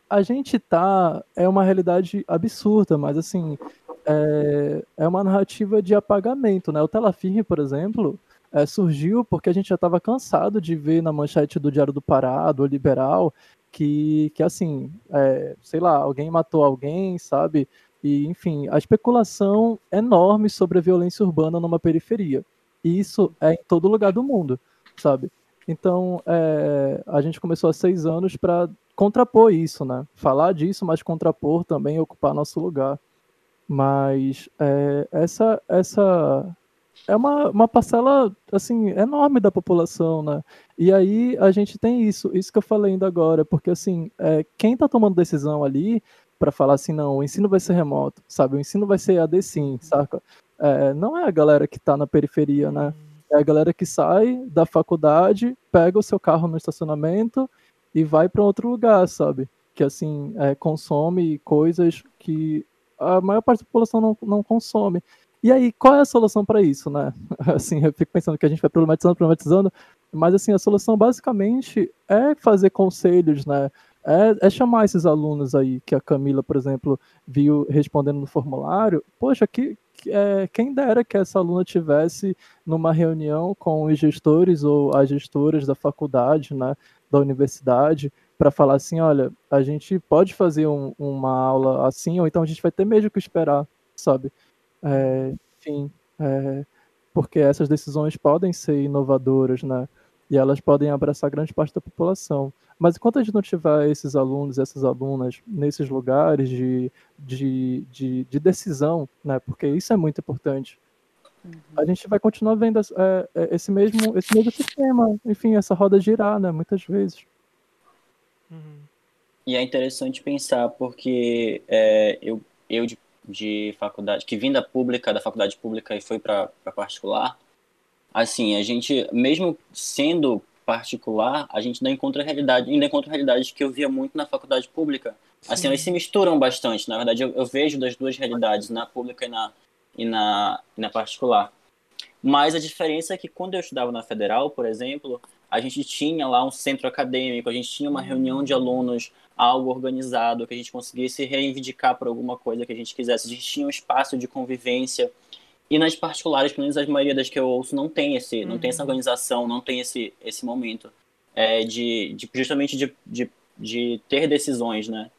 a gente tá. É uma realidade absurda, mas assim. É, é uma narrativa de apagamento, né? O Telafirme, por exemplo, é, surgiu porque a gente já estava cansado de ver na manchete do Diário do Pará, do Liberal, que, que assim, é, sei lá, alguém matou alguém, sabe? E, enfim, a especulação enorme sobre a violência urbana numa periferia. E isso é em todo lugar do mundo, sabe? Então, é, a gente começou há seis anos para contrapor isso, né? Falar disso, mas contrapor também ocupar nosso lugar. Mas é, essa essa é uma, uma parcela assim enorme da população, né? E aí a gente tem isso, isso que eu falei ainda agora, porque assim, é, quem está tomando decisão ali para falar assim, não, o ensino vai ser remoto, sabe? O ensino vai ser AD sim, saca? É, não é a galera que está na periferia, né? É a galera que sai da faculdade, pega o seu carro no estacionamento e vai para outro lugar, sabe? Que assim, é, consome coisas que a maior parte da população não, não consome. E aí, qual é a solução para isso, né? [LAUGHS] Assim, eu fico pensando que a gente vai problematizando, problematizando, mas assim, a solução basicamente é fazer conselhos, né? É, é, chamar esses alunos aí, que a Camila, por exemplo, viu respondendo no formulário. Poxa, que, é, quem dera que essa aluna tivesse numa reunião com os gestores ou as gestoras da faculdade, né, da universidade, para falar assim, olha, a gente pode fazer um, uma aula assim, ou então a gente vai ter mesmo que esperar, sabe? É, enfim, é, porque essas decisões podem ser inovadoras, né? E elas podem abraçar grande parte da população. Mas enquanto a gente não tiver esses alunos, essas alunas nesses lugares de, de, de, de decisão, né, porque isso é muito importante, uhum. a gente vai continuar vendo é, é, esse, mesmo, esse mesmo sistema, enfim, essa roda girar, né, muitas vezes. Uhum. E é interessante pensar, porque é, eu, eu de, de faculdade, que vim da pública, da faculdade pública e foi para particular, assim, a gente, mesmo sendo particular, a gente ainda encontra realidade, ainda encontra realidades que eu via muito na faculdade pública. Sim. Assim, elas se misturam bastante. Na verdade, eu, eu, vejo das duas realidades, na pública e na, e na, e na particular. Mas a diferença é que quando eu estudava na federal, por exemplo, a gente tinha lá um centro acadêmico, a gente tinha uma reunião de alunos, algo organizado, que a gente conseguisse reivindicar por alguma coisa que a gente quisesse. A gente tinha um espaço de convivência e nas particulares, pelo menos a maioria das que eu ouço, não tem esse, uhum. não tem essa uhum. organização, não tem esse, esse momento é, de, de justamente de, de, de ter decisões, né?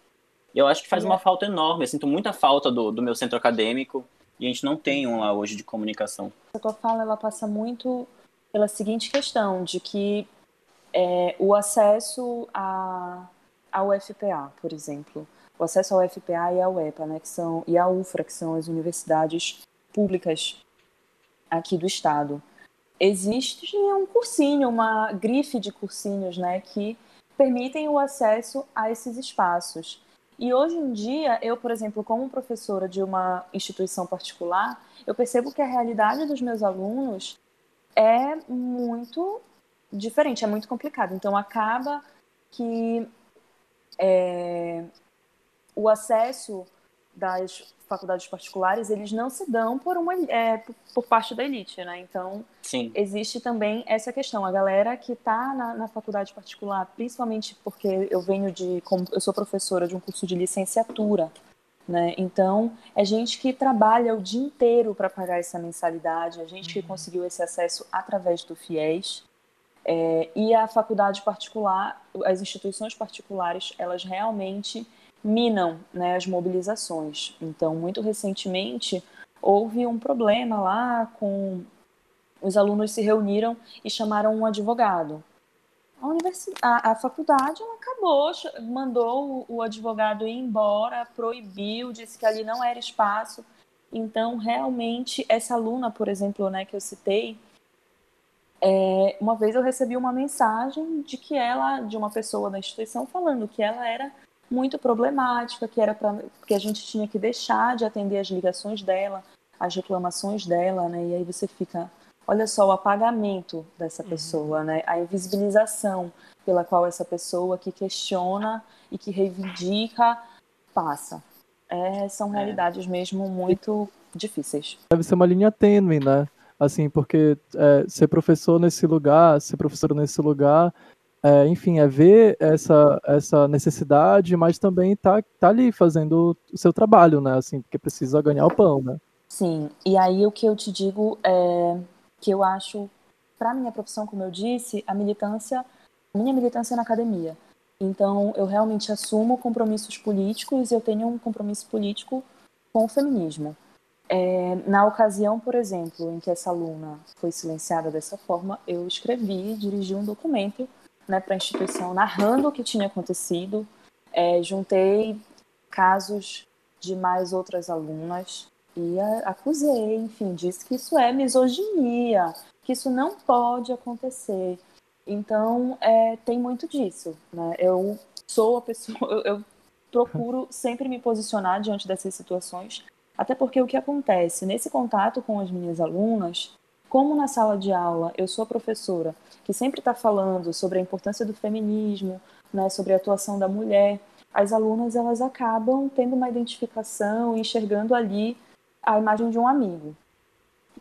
Eu acho que faz uma falta enorme. Eu sinto muita falta do, do meu centro acadêmico e a gente não tem um lá hoje de comunicação. A tua fala ela passa muito pela seguinte questão de que é, o acesso a, ao FPA, por exemplo, o acesso ao FPA e ao EPA, né, que são e à UFRA, que são as universidades públicas aqui do estado. Existe um cursinho, uma grife de cursinhos, né, que permitem o acesso a esses espaços. E hoje em dia, eu, por exemplo, como professora de uma instituição particular, eu percebo que a realidade dos meus alunos é muito diferente, é muito complicado. Então, acaba que é, o acesso das faculdades particulares, eles não se dão por uma é, por parte da elite, né? Então, Sim. existe também essa questão. A galera que está na, na, faculdade particular, principalmente porque eu venho de, como eu sou professora de um curso de licenciatura, né? Então, é gente que trabalha o dia inteiro para pagar essa mensalidade, a gente uhum. que conseguiu esse acesso através do FIES. É, e a faculdade particular, as instituições particulares, elas realmente minam né, as mobilizações. Então, muito recentemente, houve um problema lá com. Os alunos se reuniram e chamaram um advogado. A, a, a faculdade acabou, mandou o, o advogado ir embora, proibiu, disse que ali não era espaço. Então, realmente, essa aluna, por exemplo, né, que eu citei, é, uma vez eu recebi uma mensagem de que ela, de uma pessoa da instituição, falando que ela era muito problemática, que era pra, que a gente tinha que deixar de atender as ligações dela, as reclamações dela, né? E aí você fica, olha só o apagamento dessa uhum. pessoa, né? A invisibilização pela qual essa pessoa que questiona e que reivindica passa. É, são é. realidades mesmo muito difíceis. Deve ser uma linha tênue, né? Assim, porque é, ser professor nesse lugar, ser professor nesse lugar, é, enfim, é ver essa, essa necessidade, mas também tá, tá ali fazendo o seu trabalho, né? Assim, porque precisa ganhar o pão, né? Sim, e aí o que eu te digo é que eu acho, para minha profissão, como eu disse, a militância, minha militância é na academia. Então, eu realmente assumo compromissos políticos e eu tenho um compromisso político com o feminismo. É, na ocasião, por exemplo, em que essa aluna foi silenciada dessa forma, eu escrevi, dirigi um documento né, para a instituição narrando o que tinha acontecido, é, juntei casos de mais outras alunas e a, acusei, enfim, disse que isso é misoginia, que isso não pode acontecer. Então, é, tem muito disso, né? Eu sou a pessoa, [LAUGHS] eu, eu procuro sempre me posicionar diante dessas situações, até porque o que acontece nesse contato com as minhas alunas, como na sala de aula eu sou a professora que sempre está falando sobre a importância do feminismo, né, sobre a atuação da mulher, as alunas elas acabam tendo uma identificação enxergando ali a imagem de um amigo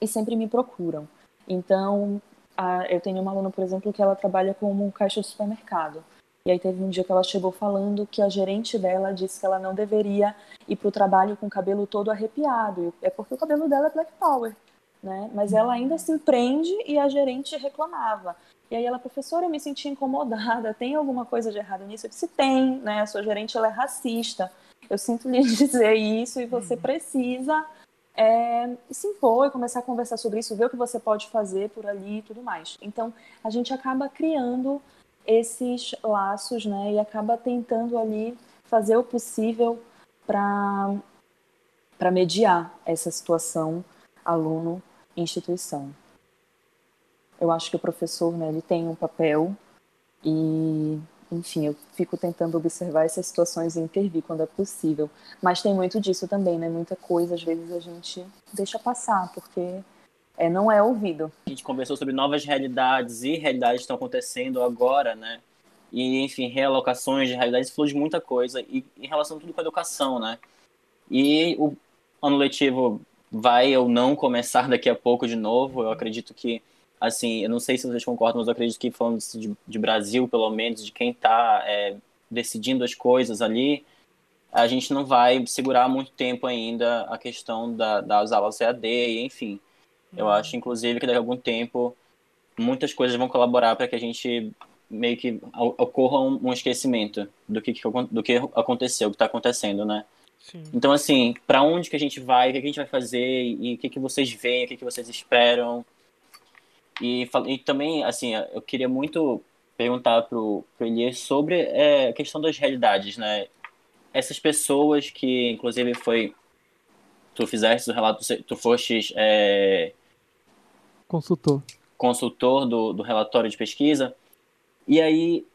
e sempre me procuram. Então, a, eu tenho uma aluna, por exemplo, que ela trabalha como caixa de supermercado. E aí teve um dia que ela chegou falando que a gerente dela disse que ela não deveria ir para o trabalho com o cabelo todo arrepiado. É porque o cabelo dela é Black Power, né? Mas ela ainda se empreende e a gerente reclamava. E aí ela, professora, eu me senti incomodada, tem alguma coisa de errado nisso? Eu disse, tem, né? A sua gerente, ela é racista. Eu sinto lhe [LAUGHS] dizer isso e você uhum. precisa é, se impor e começar a conversar sobre isso, ver o que você pode fazer por ali e tudo mais. Então, a gente acaba criando esses laços, né? E acaba tentando ali fazer o possível para para mediar essa situação aluno-instituição. Eu acho que o professor, né, ele tem um papel e enfim, eu fico tentando observar essas situações e intervir quando é possível. Mas tem muito disso também, né? Muita coisa, às vezes, a gente deixa passar, porque é, não é ouvido. A gente conversou sobre novas realidades e realidades que estão acontecendo agora, né? E, enfim, realocações de realidades, falou de muita coisa, e em relação a tudo com a educação, né? E o ano letivo vai ou não começar daqui a pouco de novo, eu acredito que assim, eu não sei se vocês concordam, mas eu acredito que falando de, de Brasil, pelo menos, de quem está é, decidindo as coisas ali, a gente não vai segurar muito tempo ainda a questão da, das aulas EAD, enfim. Eu acho, inclusive, que daqui a algum tempo muitas coisas vão colaborar para que a gente meio que ocorra um, um esquecimento do que, do que aconteceu, o que está acontecendo, né? Sim. Então, assim, para onde que a gente vai, o que, que a gente vai fazer e o que, que vocês veem, o que, que vocês esperam e, e também, assim, eu queria muito perguntar pro, pro Elias sobre é, a questão das realidades, né? Essas pessoas que, inclusive, foi... Tu fizeste o relato, tu fostes... É, consultor. Consultor do, do relatório de pesquisa. E aí,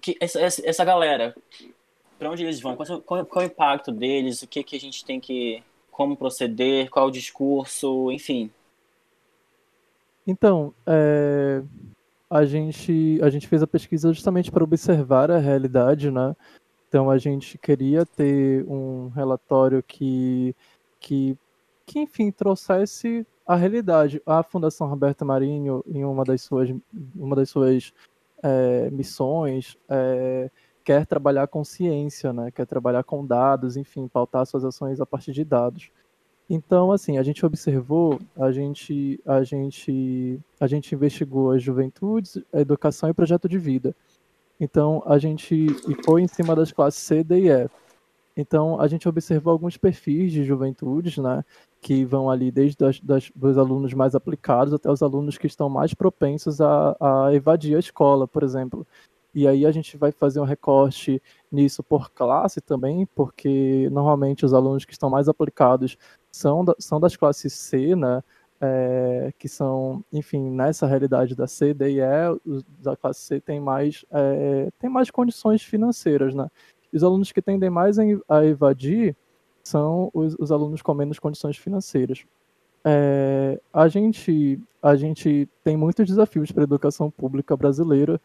que, essa, essa galera, para onde eles vão? Qual, qual, qual, é o impacto deles? O que, que a gente tem que... Como proceder? Qual o discurso? Enfim, então, é, a, gente, a gente fez a pesquisa justamente para observar a realidade, né? Então a gente queria ter um relatório que, que, que enfim, trouxesse a realidade. A Fundação Roberta Marinho, em uma das suas, uma das suas é, missões, é, quer trabalhar com ciência, né? quer trabalhar com dados, enfim, pautar suas ações a partir de dados. Então, assim, a gente observou, a gente, a gente, a gente investigou as juventudes, a educação e projeto de vida. Então, a gente e foi em cima das classes C, D e E. Então, a gente observou alguns perfis de juventudes, né, que vão ali desde das, das, dos alunos mais aplicados até os alunos que estão mais propensos a, a evadir a escola, por exemplo. E aí a gente vai fazer um recorte nisso por classe também, porque normalmente os alunos que estão mais aplicados são, da, são das classes C, né? é, que são, enfim, nessa realidade da C, D e E, da classe C tem mais, é, tem mais condições financeiras, né? Os alunos que tendem mais a evadir são os, os alunos com menos condições financeiras. É, a, gente, a gente tem muitos desafios para a educação pública brasileira,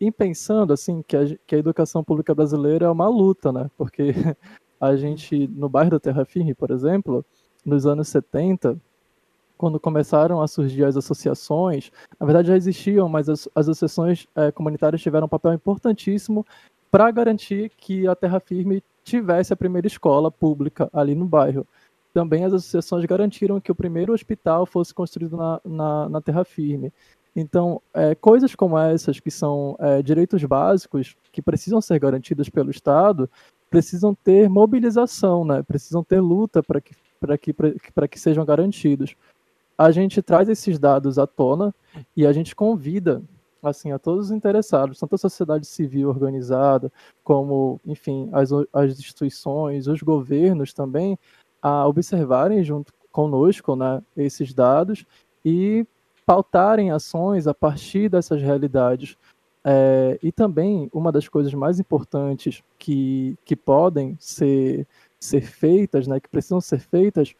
e pensando assim que a, que a educação pública brasileira é uma luta, né? Porque [LAUGHS] a gente, no bairro da Terra Firme, por exemplo, nos anos 70, quando começaram a surgir as associações, na verdade já existiam, mas as, as associações é, comunitárias tiveram um papel importantíssimo para garantir que a Terra Firme tivesse a primeira escola pública ali no bairro. Também as associações garantiram que o primeiro hospital fosse construído na, na, na terra firme. Então, é, coisas como essas, que são é, direitos básicos, que precisam ser garantidos pelo Estado, precisam ter mobilização, né? precisam ter luta para que, que, que sejam garantidos. A gente traz esses dados à tona e a gente convida assim a todos os interessados, tanto a sociedade civil organizada, como, enfim, as, as instituições, os governos também, a observarem junto conosco né, esses dados e pautarem ações a partir dessas realidades. É, e também uma das coisas mais importantes que, que podem ser, ser feitas, né, que precisam ser feitas,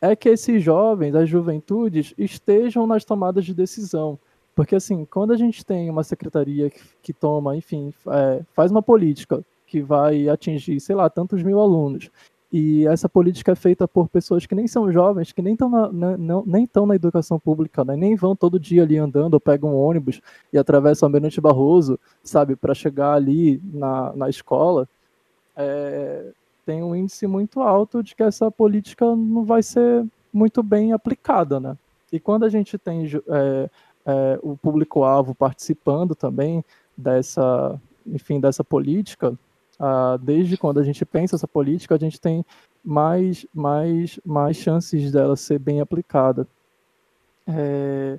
é que esses jovens, as juventudes, estejam nas tomadas de decisão. Porque, assim, quando a gente tem uma secretaria que, que toma, enfim, é, faz uma política que vai atingir, sei lá, tantos mil alunos, e essa política é feita por pessoas que nem são jovens, que nem estão na, na, na educação pública, né? nem vão todo dia ali andando, ou pegam um ônibus e atravessam o Almirante Barroso, sabe, para chegar ali na, na escola. É, tem um índice muito alto de que essa política não vai ser muito bem aplicada, né? E quando a gente tem é, é, o público-alvo participando também dessa, enfim, dessa política, ah, desde quando a gente pensa essa política, a gente tem mais, mais, mais chances dela ser bem aplicada. É,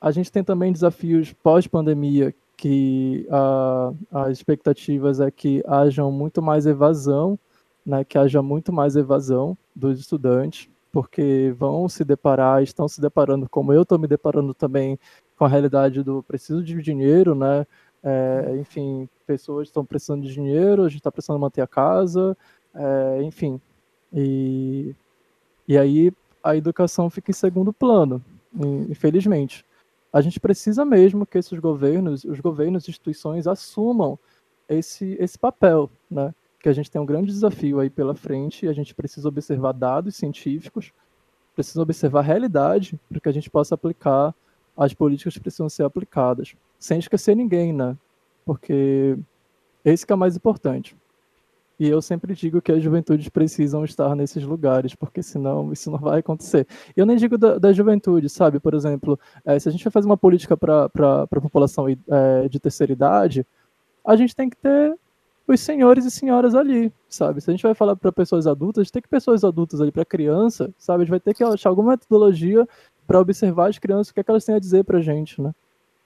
a gente tem também desafios pós-pandemia, que ah, as expectativas é que hajam muito mais evasão, né, que haja muito mais evasão dos estudantes, porque vão se deparar, estão se deparando, como eu estou me deparando também com a realidade do preciso de dinheiro, né? É, enfim, pessoas estão precisando de dinheiro, a gente está precisando manter a casa, é, enfim. E, e aí a educação fica em segundo plano, infelizmente. A gente precisa mesmo que esses governos, os governos e instituições assumam esse, esse papel, né? Que a gente tem um grande desafio aí pela frente a gente precisa observar dados científicos, precisa observar a realidade para que a gente possa aplicar as políticas que precisam ser aplicadas, sem esquecer ninguém, né? Porque esse que é o mais importante. E eu sempre digo que as juventudes precisam estar nesses lugares, porque senão isso não vai acontecer. Eu nem digo da, da juventude, sabe? Por exemplo, é, se a gente vai fazer uma política para a população é, de terceira idade, a gente tem que ter os senhores e senhoras ali, sabe? Se a gente vai falar para pessoas adultas, a gente tem que pessoas adultas ali para criança, sabe? A gente vai ter que achar alguma metodologia para observar as crianças, o que, é que elas têm a dizer para a gente, né?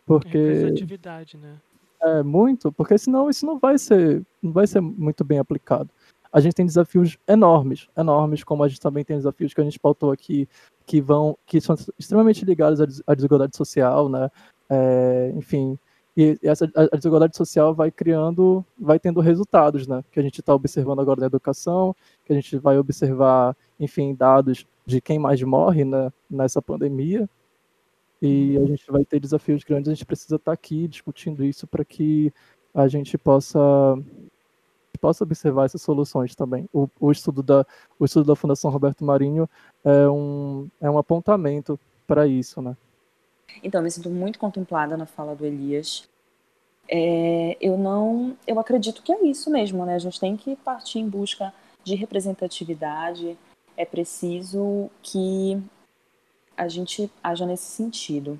Porque... Representatividade, né? É, muito, porque senão isso não vai ser, não vai ser muito bem aplicado. A gente tem desafios enormes, enormes, como a gente também tem desafios que a gente pautou aqui, que vão, que são extremamente ligados à desigualdade social, né? É, enfim, e essa a desigualdade social vai criando, vai tendo resultados, né? Que a gente está observando agora na educação, que a gente vai observar, enfim, dados de quem mais morre né, nessa pandemia, e a gente vai ter desafios grandes, a gente precisa estar tá aqui discutindo isso para que a gente possa possa observar essas soluções também. O, o, estudo da o estudo da Fundação Roberto Marinho é um é um apontamento para isso, né? Então, me sinto muito contemplada na fala do Elias. É, eu não, eu acredito que é isso mesmo, né? A gente tem que partir em busca de representatividade. É preciso que a gente haja nesse sentido.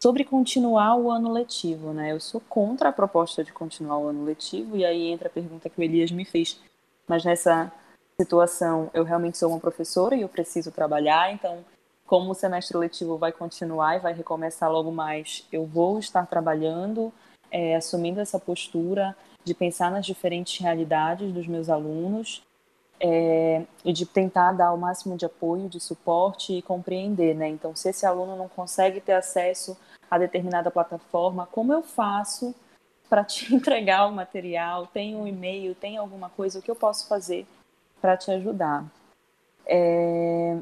Sobre continuar o ano letivo, né? Eu sou contra a proposta de continuar o ano letivo, e aí entra a pergunta que o Elias me fez. Mas nessa situação, eu realmente sou uma professora e eu preciso trabalhar, então, como o semestre letivo vai continuar e vai recomeçar logo mais, eu vou estar trabalhando, é, assumindo essa postura de pensar nas diferentes realidades dos meus alunos é, e de tentar dar o máximo de apoio, de suporte e compreender, né? Então, se esse aluno não consegue ter acesso a determinada plataforma, como eu faço para te [LAUGHS] entregar o material? Tem um e-mail, tem alguma coisa, o que eu posso fazer para te ajudar? É...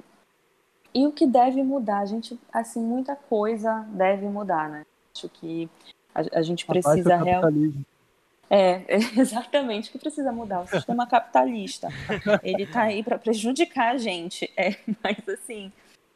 E o que deve mudar? A gente, assim, muita coisa deve mudar, né? Acho que a, a gente precisa realmente é, [LAUGHS] exatamente, que precisa mudar o sistema capitalista. Ele está aí para prejudicar a gente. É, [LAUGHS] mas assim,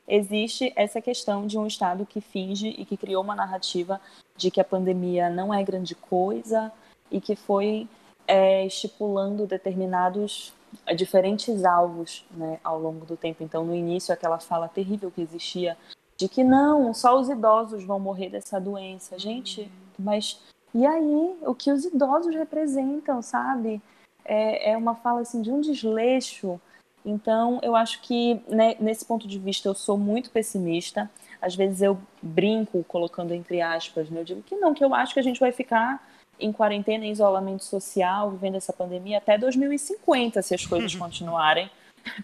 existe essa questão de um Estado que finge e que criou uma narrativa de que a pandemia não é grande coisa e que foi é, estipulando determinados é, diferentes alvos né, ao longo do tempo. Então, no início, aquela fala terrível que existia de que não, só os idosos vão morrer dessa doença. Gente, mas e aí, o que os idosos representam, sabe? É, é uma fala assim de um desleixo. Então, eu acho que né, nesse ponto de vista eu sou muito pessimista. Às vezes eu brinco, colocando entre aspas, né? eu digo que não, que eu acho que a gente vai ficar em quarentena, em isolamento social, vivendo essa pandemia até 2050, se as coisas [LAUGHS] continuarem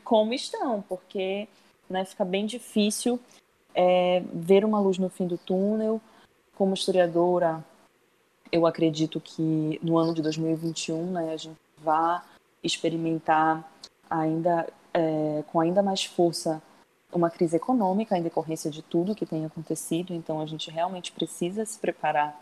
como estão, porque né, fica bem difícil é, ver uma luz no fim do túnel. Como historiadora, eu acredito que no ano de 2021 né, a gente vai experimentar ainda é, com ainda mais força uma crise econômica em decorrência de tudo que tem acontecido. Então a gente realmente precisa se preparar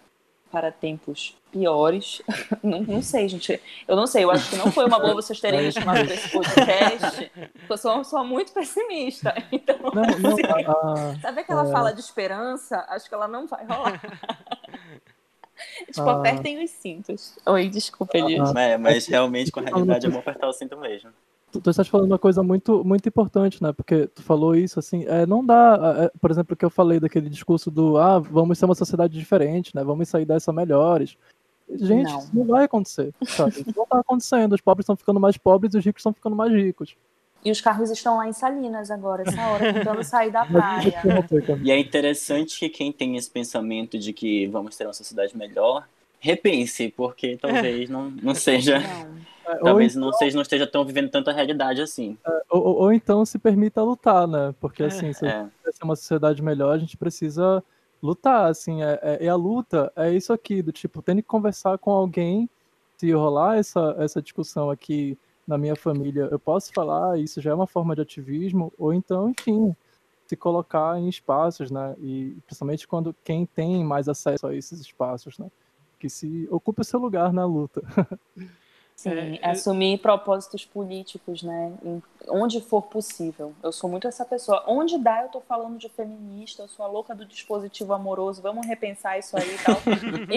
para tempos piores. [LAUGHS] não, não, sei, gente. Eu não sei. Eu acho que não foi uma boa vocês terem me chamado para esse podcast. Eu sou uma pessoa muito pessimista. [LAUGHS] Então, não, não, assim, a, sabe aquela é... fala de esperança? Acho que ela não vai rolar. [LAUGHS] tipo, ah. apertem os cintos. Oi, desculpa, Elias. Ah. É, mas realmente com a realidade é bom apertar o cinto mesmo. Tu, tu estás falando uma coisa muito, muito importante, né? Porque tu falou isso, assim, é, não dá, é, por exemplo, que eu falei daquele discurso do, ah, vamos ser uma sociedade diferente, né? Vamos sair dessa melhores. Gente, não. isso não vai acontecer, sabe? Isso não tá acontecendo. Os pobres estão ficando mais pobres e os ricos estão ficando mais ricos. E os carros estão lá em Salinas agora, essa hora, tentando sair da [LAUGHS] praia. E é interessante que quem tem esse pensamento de que vamos ter uma sociedade melhor, repense, porque talvez não, não seja. Não. Talvez então, não, seja, não esteja tão vivendo tanta realidade assim. É, ou, ou, ou, então se permita lutar, né? Porque é, assim, se é. ser uma sociedade melhor, a gente precisa lutar, assim, é, é, e a luta é isso aqui, do tipo, tendo que conversar com alguém, se rolar essa, essa discussão aqui na minha família, eu posso falar, isso já é uma forma de ativismo, ou então, enfim, se colocar em espaços, né? E principalmente quando quem tem mais acesso a esses espaços, né? Que se ocupa seu lugar na luta. [LAUGHS] Sim, é, assumir propósitos políticos, né? onde for possível. Eu sou muito essa pessoa. Onde dá, eu tô falando de feminista, eu sou a louca do dispositivo amoroso, vamos repensar isso aí e tal. [LAUGHS]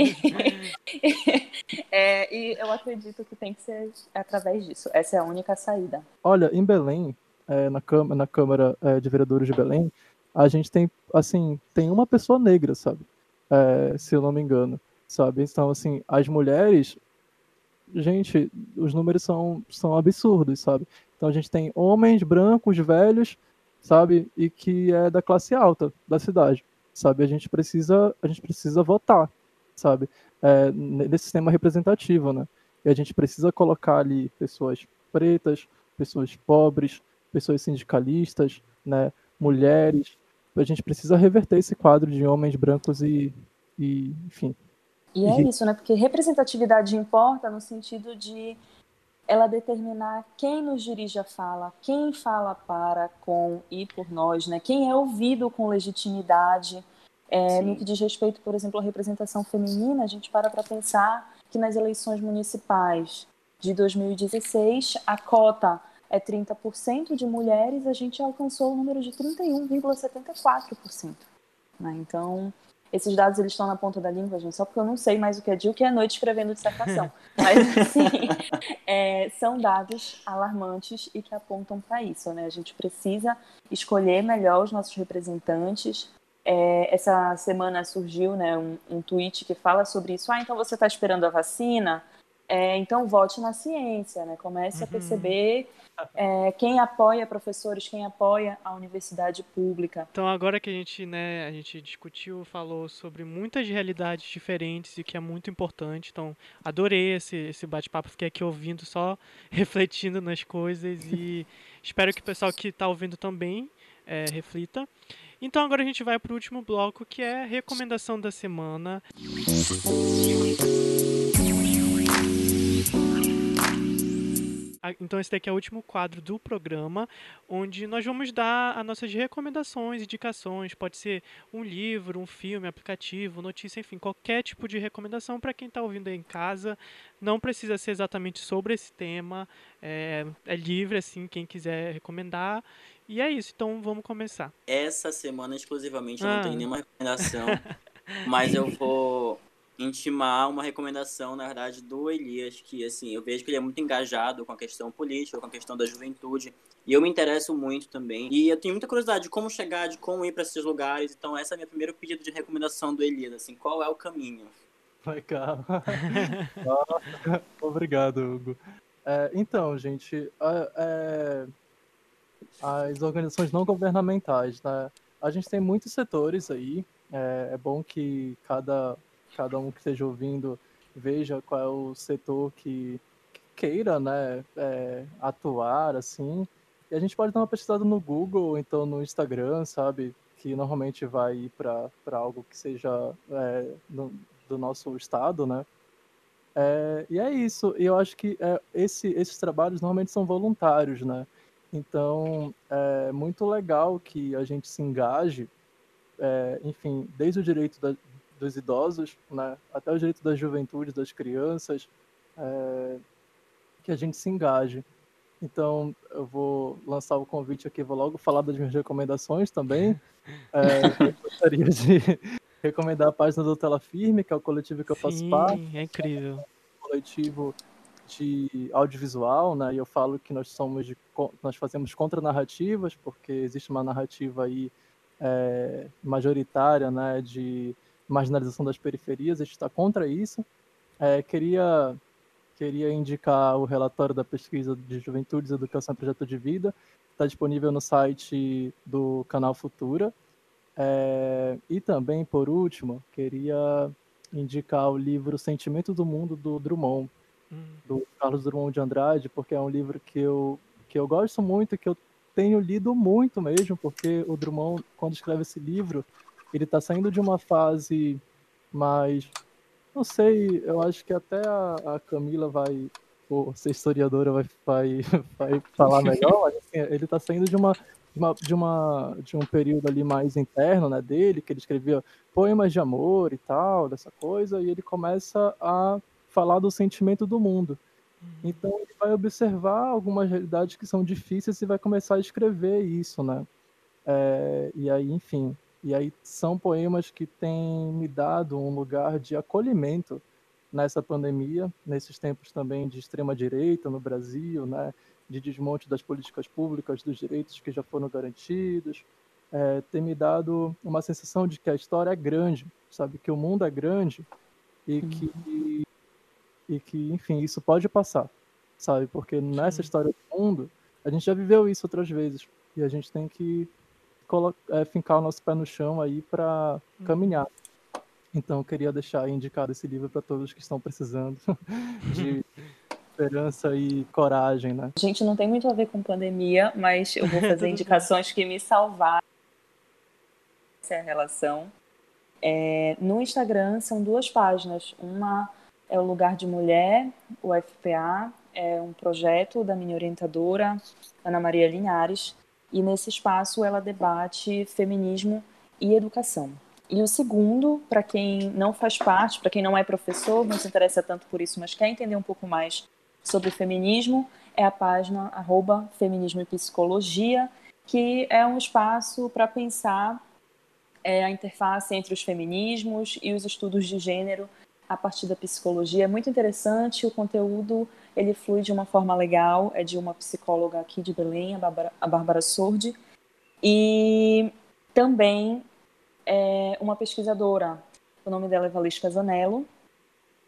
e, [LAUGHS] é, e eu acredito que tem que ser através disso. Essa é a única saída. Olha, em Belém, é, na, Câmara, na Câmara é, de Vereadores de Belém, a gente tem, assim, tem uma pessoa negra, sabe? É, se eu não me engano, sabe? Então, assim, as mulheres gente, os números são, são absurdos, sabe? Então a gente tem homens brancos, velhos, sabe? E que é da classe alta da cidade, sabe? A gente precisa, a gente precisa votar, sabe? É, nesse sistema representativo, né? E a gente precisa colocar ali pessoas pretas, pessoas pobres, pessoas sindicalistas, né? Mulheres. A gente precisa reverter esse quadro de homens brancos e, e enfim, e é isso, né? Porque representatividade importa no sentido de ela determinar quem nos dirige a fala, quem fala para, com e por nós, né? Quem é ouvido com legitimidade. É, no que diz respeito, por exemplo, à representação feminina, a gente para para pensar que nas eleições municipais de 2016, a cota é 30% de mulheres, a gente alcançou o número de 31,74%. Né? Então, esses dados eles estão na ponta da língua, gente, só porque eu não sei mais o que é dia o que é noite escrevendo dissertação. [LAUGHS] Mas, assim, [LAUGHS] é, são dados alarmantes e que apontam para isso, né? A gente precisa escolher melhor os nossos representantes. É, essa semana surgiu né, um, um tweet que fala sobre isso. Ah, então você está esperando a vacina? É, então, vote na ciência, né? Comece uhum. a perceber é, quem apoia professores, quem apoia a universidade pública. Então, agora que a gente, né, a gente discutiu, falou sobre muitas realidades diferentes e que é muito importante. Então, adorei esse, esse bate-papo, fiquei aqui ouvindo, só [LAUGHS] refletindo nas coisas e [LAUGHS] espero que o pessoal que está ouvindo também é, reflita. Então, agora a gente vai para o último bloco, que é a recomendação da semana. Então esse daqui é o último quadro do programa, onde nós vamos dar as nossas recomendações, indicações, pode ser um livro, um filme, aplicativo, notícia, enfim, qualquer tipo de recomendação para quem está ouvindo aí em casa. Não precisa ser exatamente sobre esse tema, é, é livre, assim, quem quiser recomendar. E é isso, então vamos começar. Essa semana exclusivamente eu não tenho ah. nenhuma recomendação, [LAUGHS] mas eu vou intimar uma recomendação, na verdade, do Elias, que assim, eu vejo que ele é muito engajado com a questão política, com a questão da juventude, e eu me interesso muito também. E eu tenho muita curiosidade de como chegar, de como ir para esses lugares. Então, essa é a minha primeiro pedido de recomendação do Elias, assim, qual é o caminho? Legal. [LAUGHS] Obrigado, Hugo. É, então, gente, é, as organizações não governamentais, né? A gente tem muitos setores aí. É, é bom que cada cada um que esteja ouvindo veja qual é o setor que, que queira né, é, atuar, assim. E a gente pode dar uma pesquisada no Google, então no Instagram, sabe? Que normalmente vai ir para algo que seja é, no, do nosso estado, né? É, e é isso. E eu acho que é, esse, esses trabalhos normalmente são voluntários, né? Então, é muito legal que a gente se engaje, é, enfim, desde o direito da, dos idosos, né, até os direitos das juventudes, das crianças, é, que a gente se engaje. Então, eu vou lançar o convite aqui, vou logo falar das minhas recomendações também. [LAUGHS] É, eu gostaria de recomendar a página do Tela Firme, que é o coletivo que eu faço Sim, parte. É incrível. É um coletivo de audiovisual, né? E eu falo que nós somos de, nós fazemos contranarrativas, porque existe uma narrativa aí é, majoritária, né? De marginalização das periferias, a gente está contra isso. É, queria, queria indicar o relatório da pesquisa de Juventudes, Educação e Projeto de Vida, está disponível no site do canal Futura. É, e também, por último, queria indicar o livro Sentimento do Mundo, do Drummond, hum. do Carlos Drummond de Andrade, porque é um livro que eu, que eu gosto muito, que eu tenho lido muito mesmo, porque o Drummond, quando escreve esse livro, ele está saindo de uma fase mais. Não sei, eu acho que até a, a Camila vai, por ser historiadora, vai, vai, vai falar melhor, mas assim, ele está saindo de uma, de uma, de uma de um período ali mais interno né, dele, que ele escrevia poemas de amor e tal, dessa coisa, e ele começa a falar do sentimento do mundo. Uhum. Então ele vai observar algumas realidades que são difíceis e vai começar a escrever isso, né? É, e aí, enfim, e aí são poemas que têm me dado um lugar de acolhimento nessa pandemia, nesses tempos também de extrema direita no Brasil, né, de desmonte das políticas públicas, dos direitos que já foram garantidos, é, tem me dado uma sensação de que a história é grande, sabe, que o mundo é grande e que e que, enfim, isso pode passar, sabe, porque nessa história do mundo a gente já viveu isso outras vezes e a gente tem que é, fincar o nosso pé no chão aí para hum. caminhar. Então, eu queria deixar indicado esse livro para todos que estão precisando [LAUGHS] de esperança e coragem, né? Gente, não tem muito a ver com pandemia, mas eu vou [LAUGHS] fazer indicações que me salvaram essa relação. É, no Instagram são duas páginas. Uma é o Lugar de Mulher, o FPA, é um projeto da minha orientadora, Ana Maria Linhares, e nesse espaço ela debate feminismo e educação. E o segundo, para quem não faz parte, para quem não é professor, não se interessa tanto por isso, mas quer entender um pouco mais sobre feminismo, é a página arroba Feminismo e Psicologia, que é um espaço para pensar é, a interface entre os feminismos e os estudos de gênero a partir da psicologia. É muito interessante, o conteúdo ele flui de uma forma legal, é de uma psicóloga aqui de Belém, a Bárbara, a Bárbara Sordi, e também é uma pesquisadora, o nome dela é Valesca Zanello,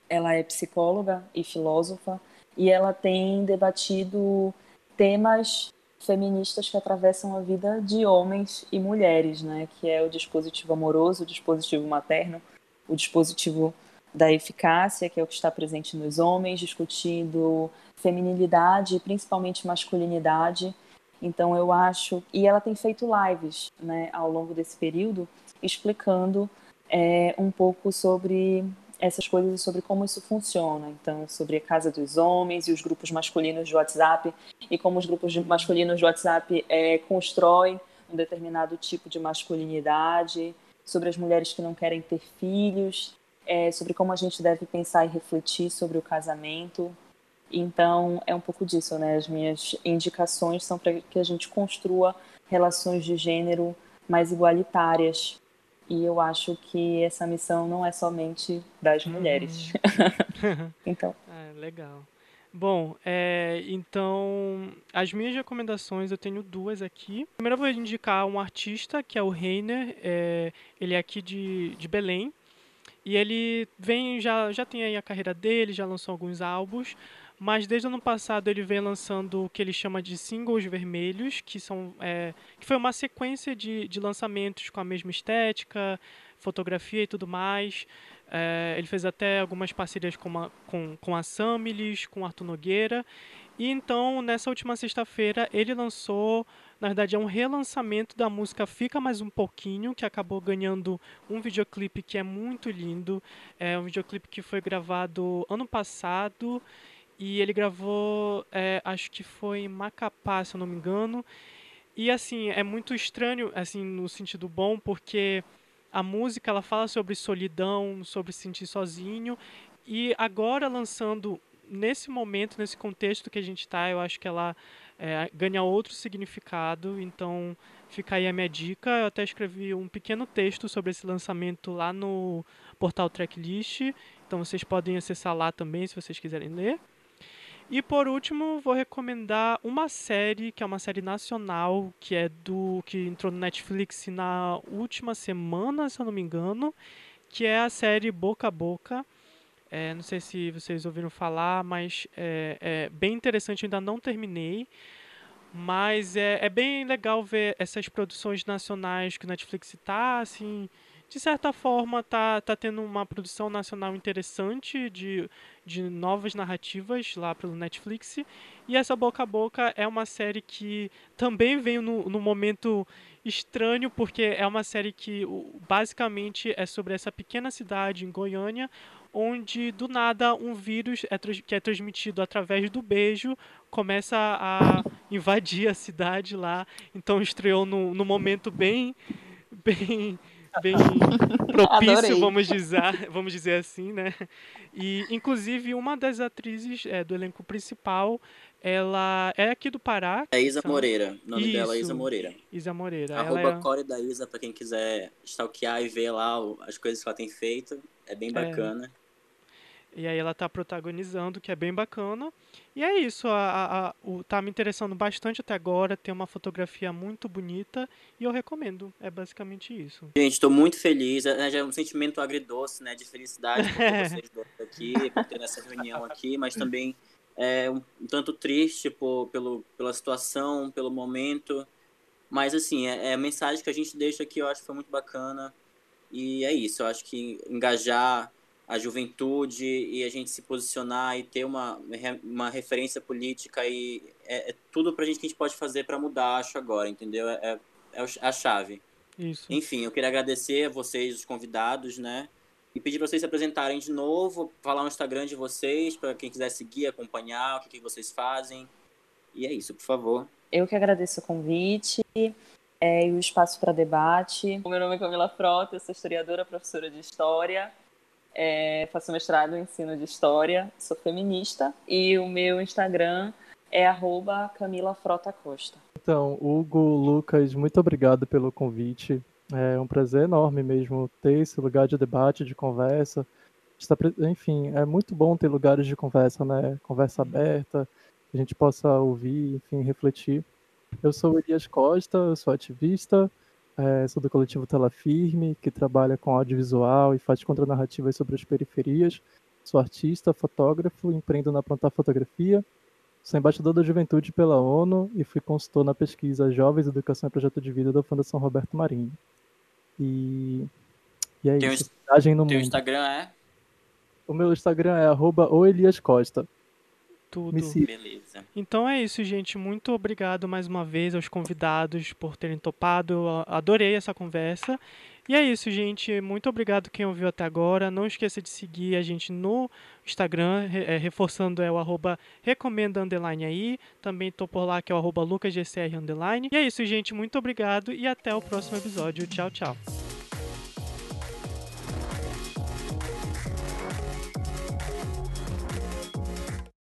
ela é psicóloga e filósofa. E ela tem debatido temas feministas que atravessam a vida de homens e mulheres, né? Que é o dispositivo amoroso, o dispositivo materno, o dispositivo da eficácia, que é o que está presente nos homens, discutindo feminilidade principalmente masculinidade. Então eu acho e ela tem feito lives, né, ao longo desse período, explicando é, um pouco sobre essas coisas e sobre como isso funciona. Então, sobre a casa dos homens e os grupos masculinos de WhatsApp e como os grupos masculinos de WhatsApp é, constroem um determinado tipo de masculinidade, sobre as mulheres que não querem ter filhos, é, sobre como a gente deve pensar e refletir sobre o casamento. Então, é um pouco disso, né? As minhas indicações são para que a gente construa relações de gênero mais igualitárias e eu acho que essa missão não é somente das uhum. mulheres. [LAUGHS] [LAUGHS] então. É, legal. Bom, é, então, as minhas recomendações eu tenho duas aqui. Primeiro eu vou indicar um artista, que é o Reiner. É, ele é aqui de, de Belém. E ele vem, já, já tem aí a carreira dele, já lançou alguns álbuns mas desde o ano passado ele vem lançando o que ele chama de singles vermelhos, que são é, que foi uma sequência de, de lançamentos com a mesma estética, fotografia e tudo mais. É, ele fez até algumas parcerias com, uma, com, com a Samilis, com Arthur Nogueira. E então, nessa última sexta-feira, ele lançou, na verdade, é um relançamento da música Fica Mais Um Pouquinho, que acabou ganhando um videoclipe que é muito lindo. É um videoclipe que foi gravado ano passado e ele gravou, é, acho que foi em Macapá, se eu não me engano. E assim, é muito estranho, assim, no sentido bom, porque a música ela fala sobre solidão, sobre se sentir sozinho. E agora lançando nesse momento, nesse contexto que a gente está, eu acho que ela é, ganha outro significado. Então fica aí a minha dica. Eu até escrevi um pequeno texto sobre esse lançamento lá no portal Tracklist. Então vocês podem acessar lá também se vocês quiserem ler. E por último, vou recomendar uma série, que é uma série nacional, que é do que entrou no Netflix na última semana, se eu não me engano, que é a série Boca a Boca. É, não sei se vocês ouviram falar, mas é, é bem interessante, ainda não terminei. Mas é, é bem legal ver essas produções nacionais que o Netflix está, assim, de certa forma tá, tá tendo uma produção nacional interessante de, de novas narrativas lá pelo Netflix. E essa Boca a Boca é uma série que também veio no, no momento estranho, porque é uma série que basicamente é sobre essa pequena cidade em Goiânia, onde do nada um vírus é, que é transmitido através do beijo começa a invadir a cidade lá. Então estreou no, no momento bem, bem bem [LAUGHS] propício, vamos dizer, vamos dizer assim, né? E inclusive uma das atrizes é, do elenco principal, ela é aqui do Pará. É Isa são... Moreira. O nome Isso. dela é Isa Moreira. Isa Moreira. Arroba ela é... Core da Isa, pra quem quiser stalkear e ver lá as coisas que ela tem feito. É bem é. bacana. E aí ela tá protagonizando, que é bem bacana. E é isso, a, a, o, tá me interessando bastante até agora, tem uma fotografia muito bonita e eu recomendo. É basicamente isso. Gente, estou muito feliz, é, já é um sentimento agridoce, né, de felicidade por [LAUGHS] vocês dois aqui, por ter essa reunião aqui, mas também é um, um tanto triste por, pelo, pela situação, pelo momento. Mas assim, é, é a mensagem que a gente deixa aqui, eu acho que foi muito bacana. E é isso, eu acho que engajar a juventude e a gente se posicionar e ter uma, uma referência política e é, é tudo pra gente que a gente pode fazer para mudar, acho agora, entendeu? É, é, é a chave. Isso. Enfim, eu queria agradecer a vocês, os convidados, né? E pedir para vocês se apresentarem de novo, falar o Instagram de vocês, para quem quiser seguir, acompanhar, o que, que vocês fazem. E é isso, por favor. Eu que agradeço o convite é, e o espaço para debate. O meu nome é Camila Frota, eu sou historiadora, professora de História é, faço mestrado em ensino de história, sou feminista e o meu Instagram é arroba Camila Frota Costa. Então, Hugo, Lucas, muito obrigado pelo convite. É um prazer enorme mesmo ter esse lugar de debate, de conversa. Enfim, é muito bom ter lugares de conversa, né? Conversa aberta, que a gente possa ouvir, enfim, refletir. Eu sou Elias Costa, eu sou ativista, é, sou do coletivo Tela Firme, que trabalha com audiovisual e faz contranarrativas sobre as periferias. Sou artista, fotógrafo, empreendo na Plantar Fotografia. Sou embaixador da Juventude pela ONU e fui consultor na pesquisa Jovens, Educação e Projeto de Vida da Fundação Roberto Marinho. E, e é Teu isso. Teu mundo. Instagram é? O meu Instagram é arroba oeliascosta. Tudo. Beleza. Então é isso, gente. Muito obrigado mais uma vez aos convidados por terem topado. Eu adorei essa conversa. E é isso, gente. Muito obrigado quem ouviu até agora. Não esqueça de seguir a gente no Instagram, é, reforçando é o arroba recomenda underline aí. Também tô por lá que é o arroba lucasgcr underline. E é isso, gente. Muito obrigado e até o próximo episódio. Tchau, tchau.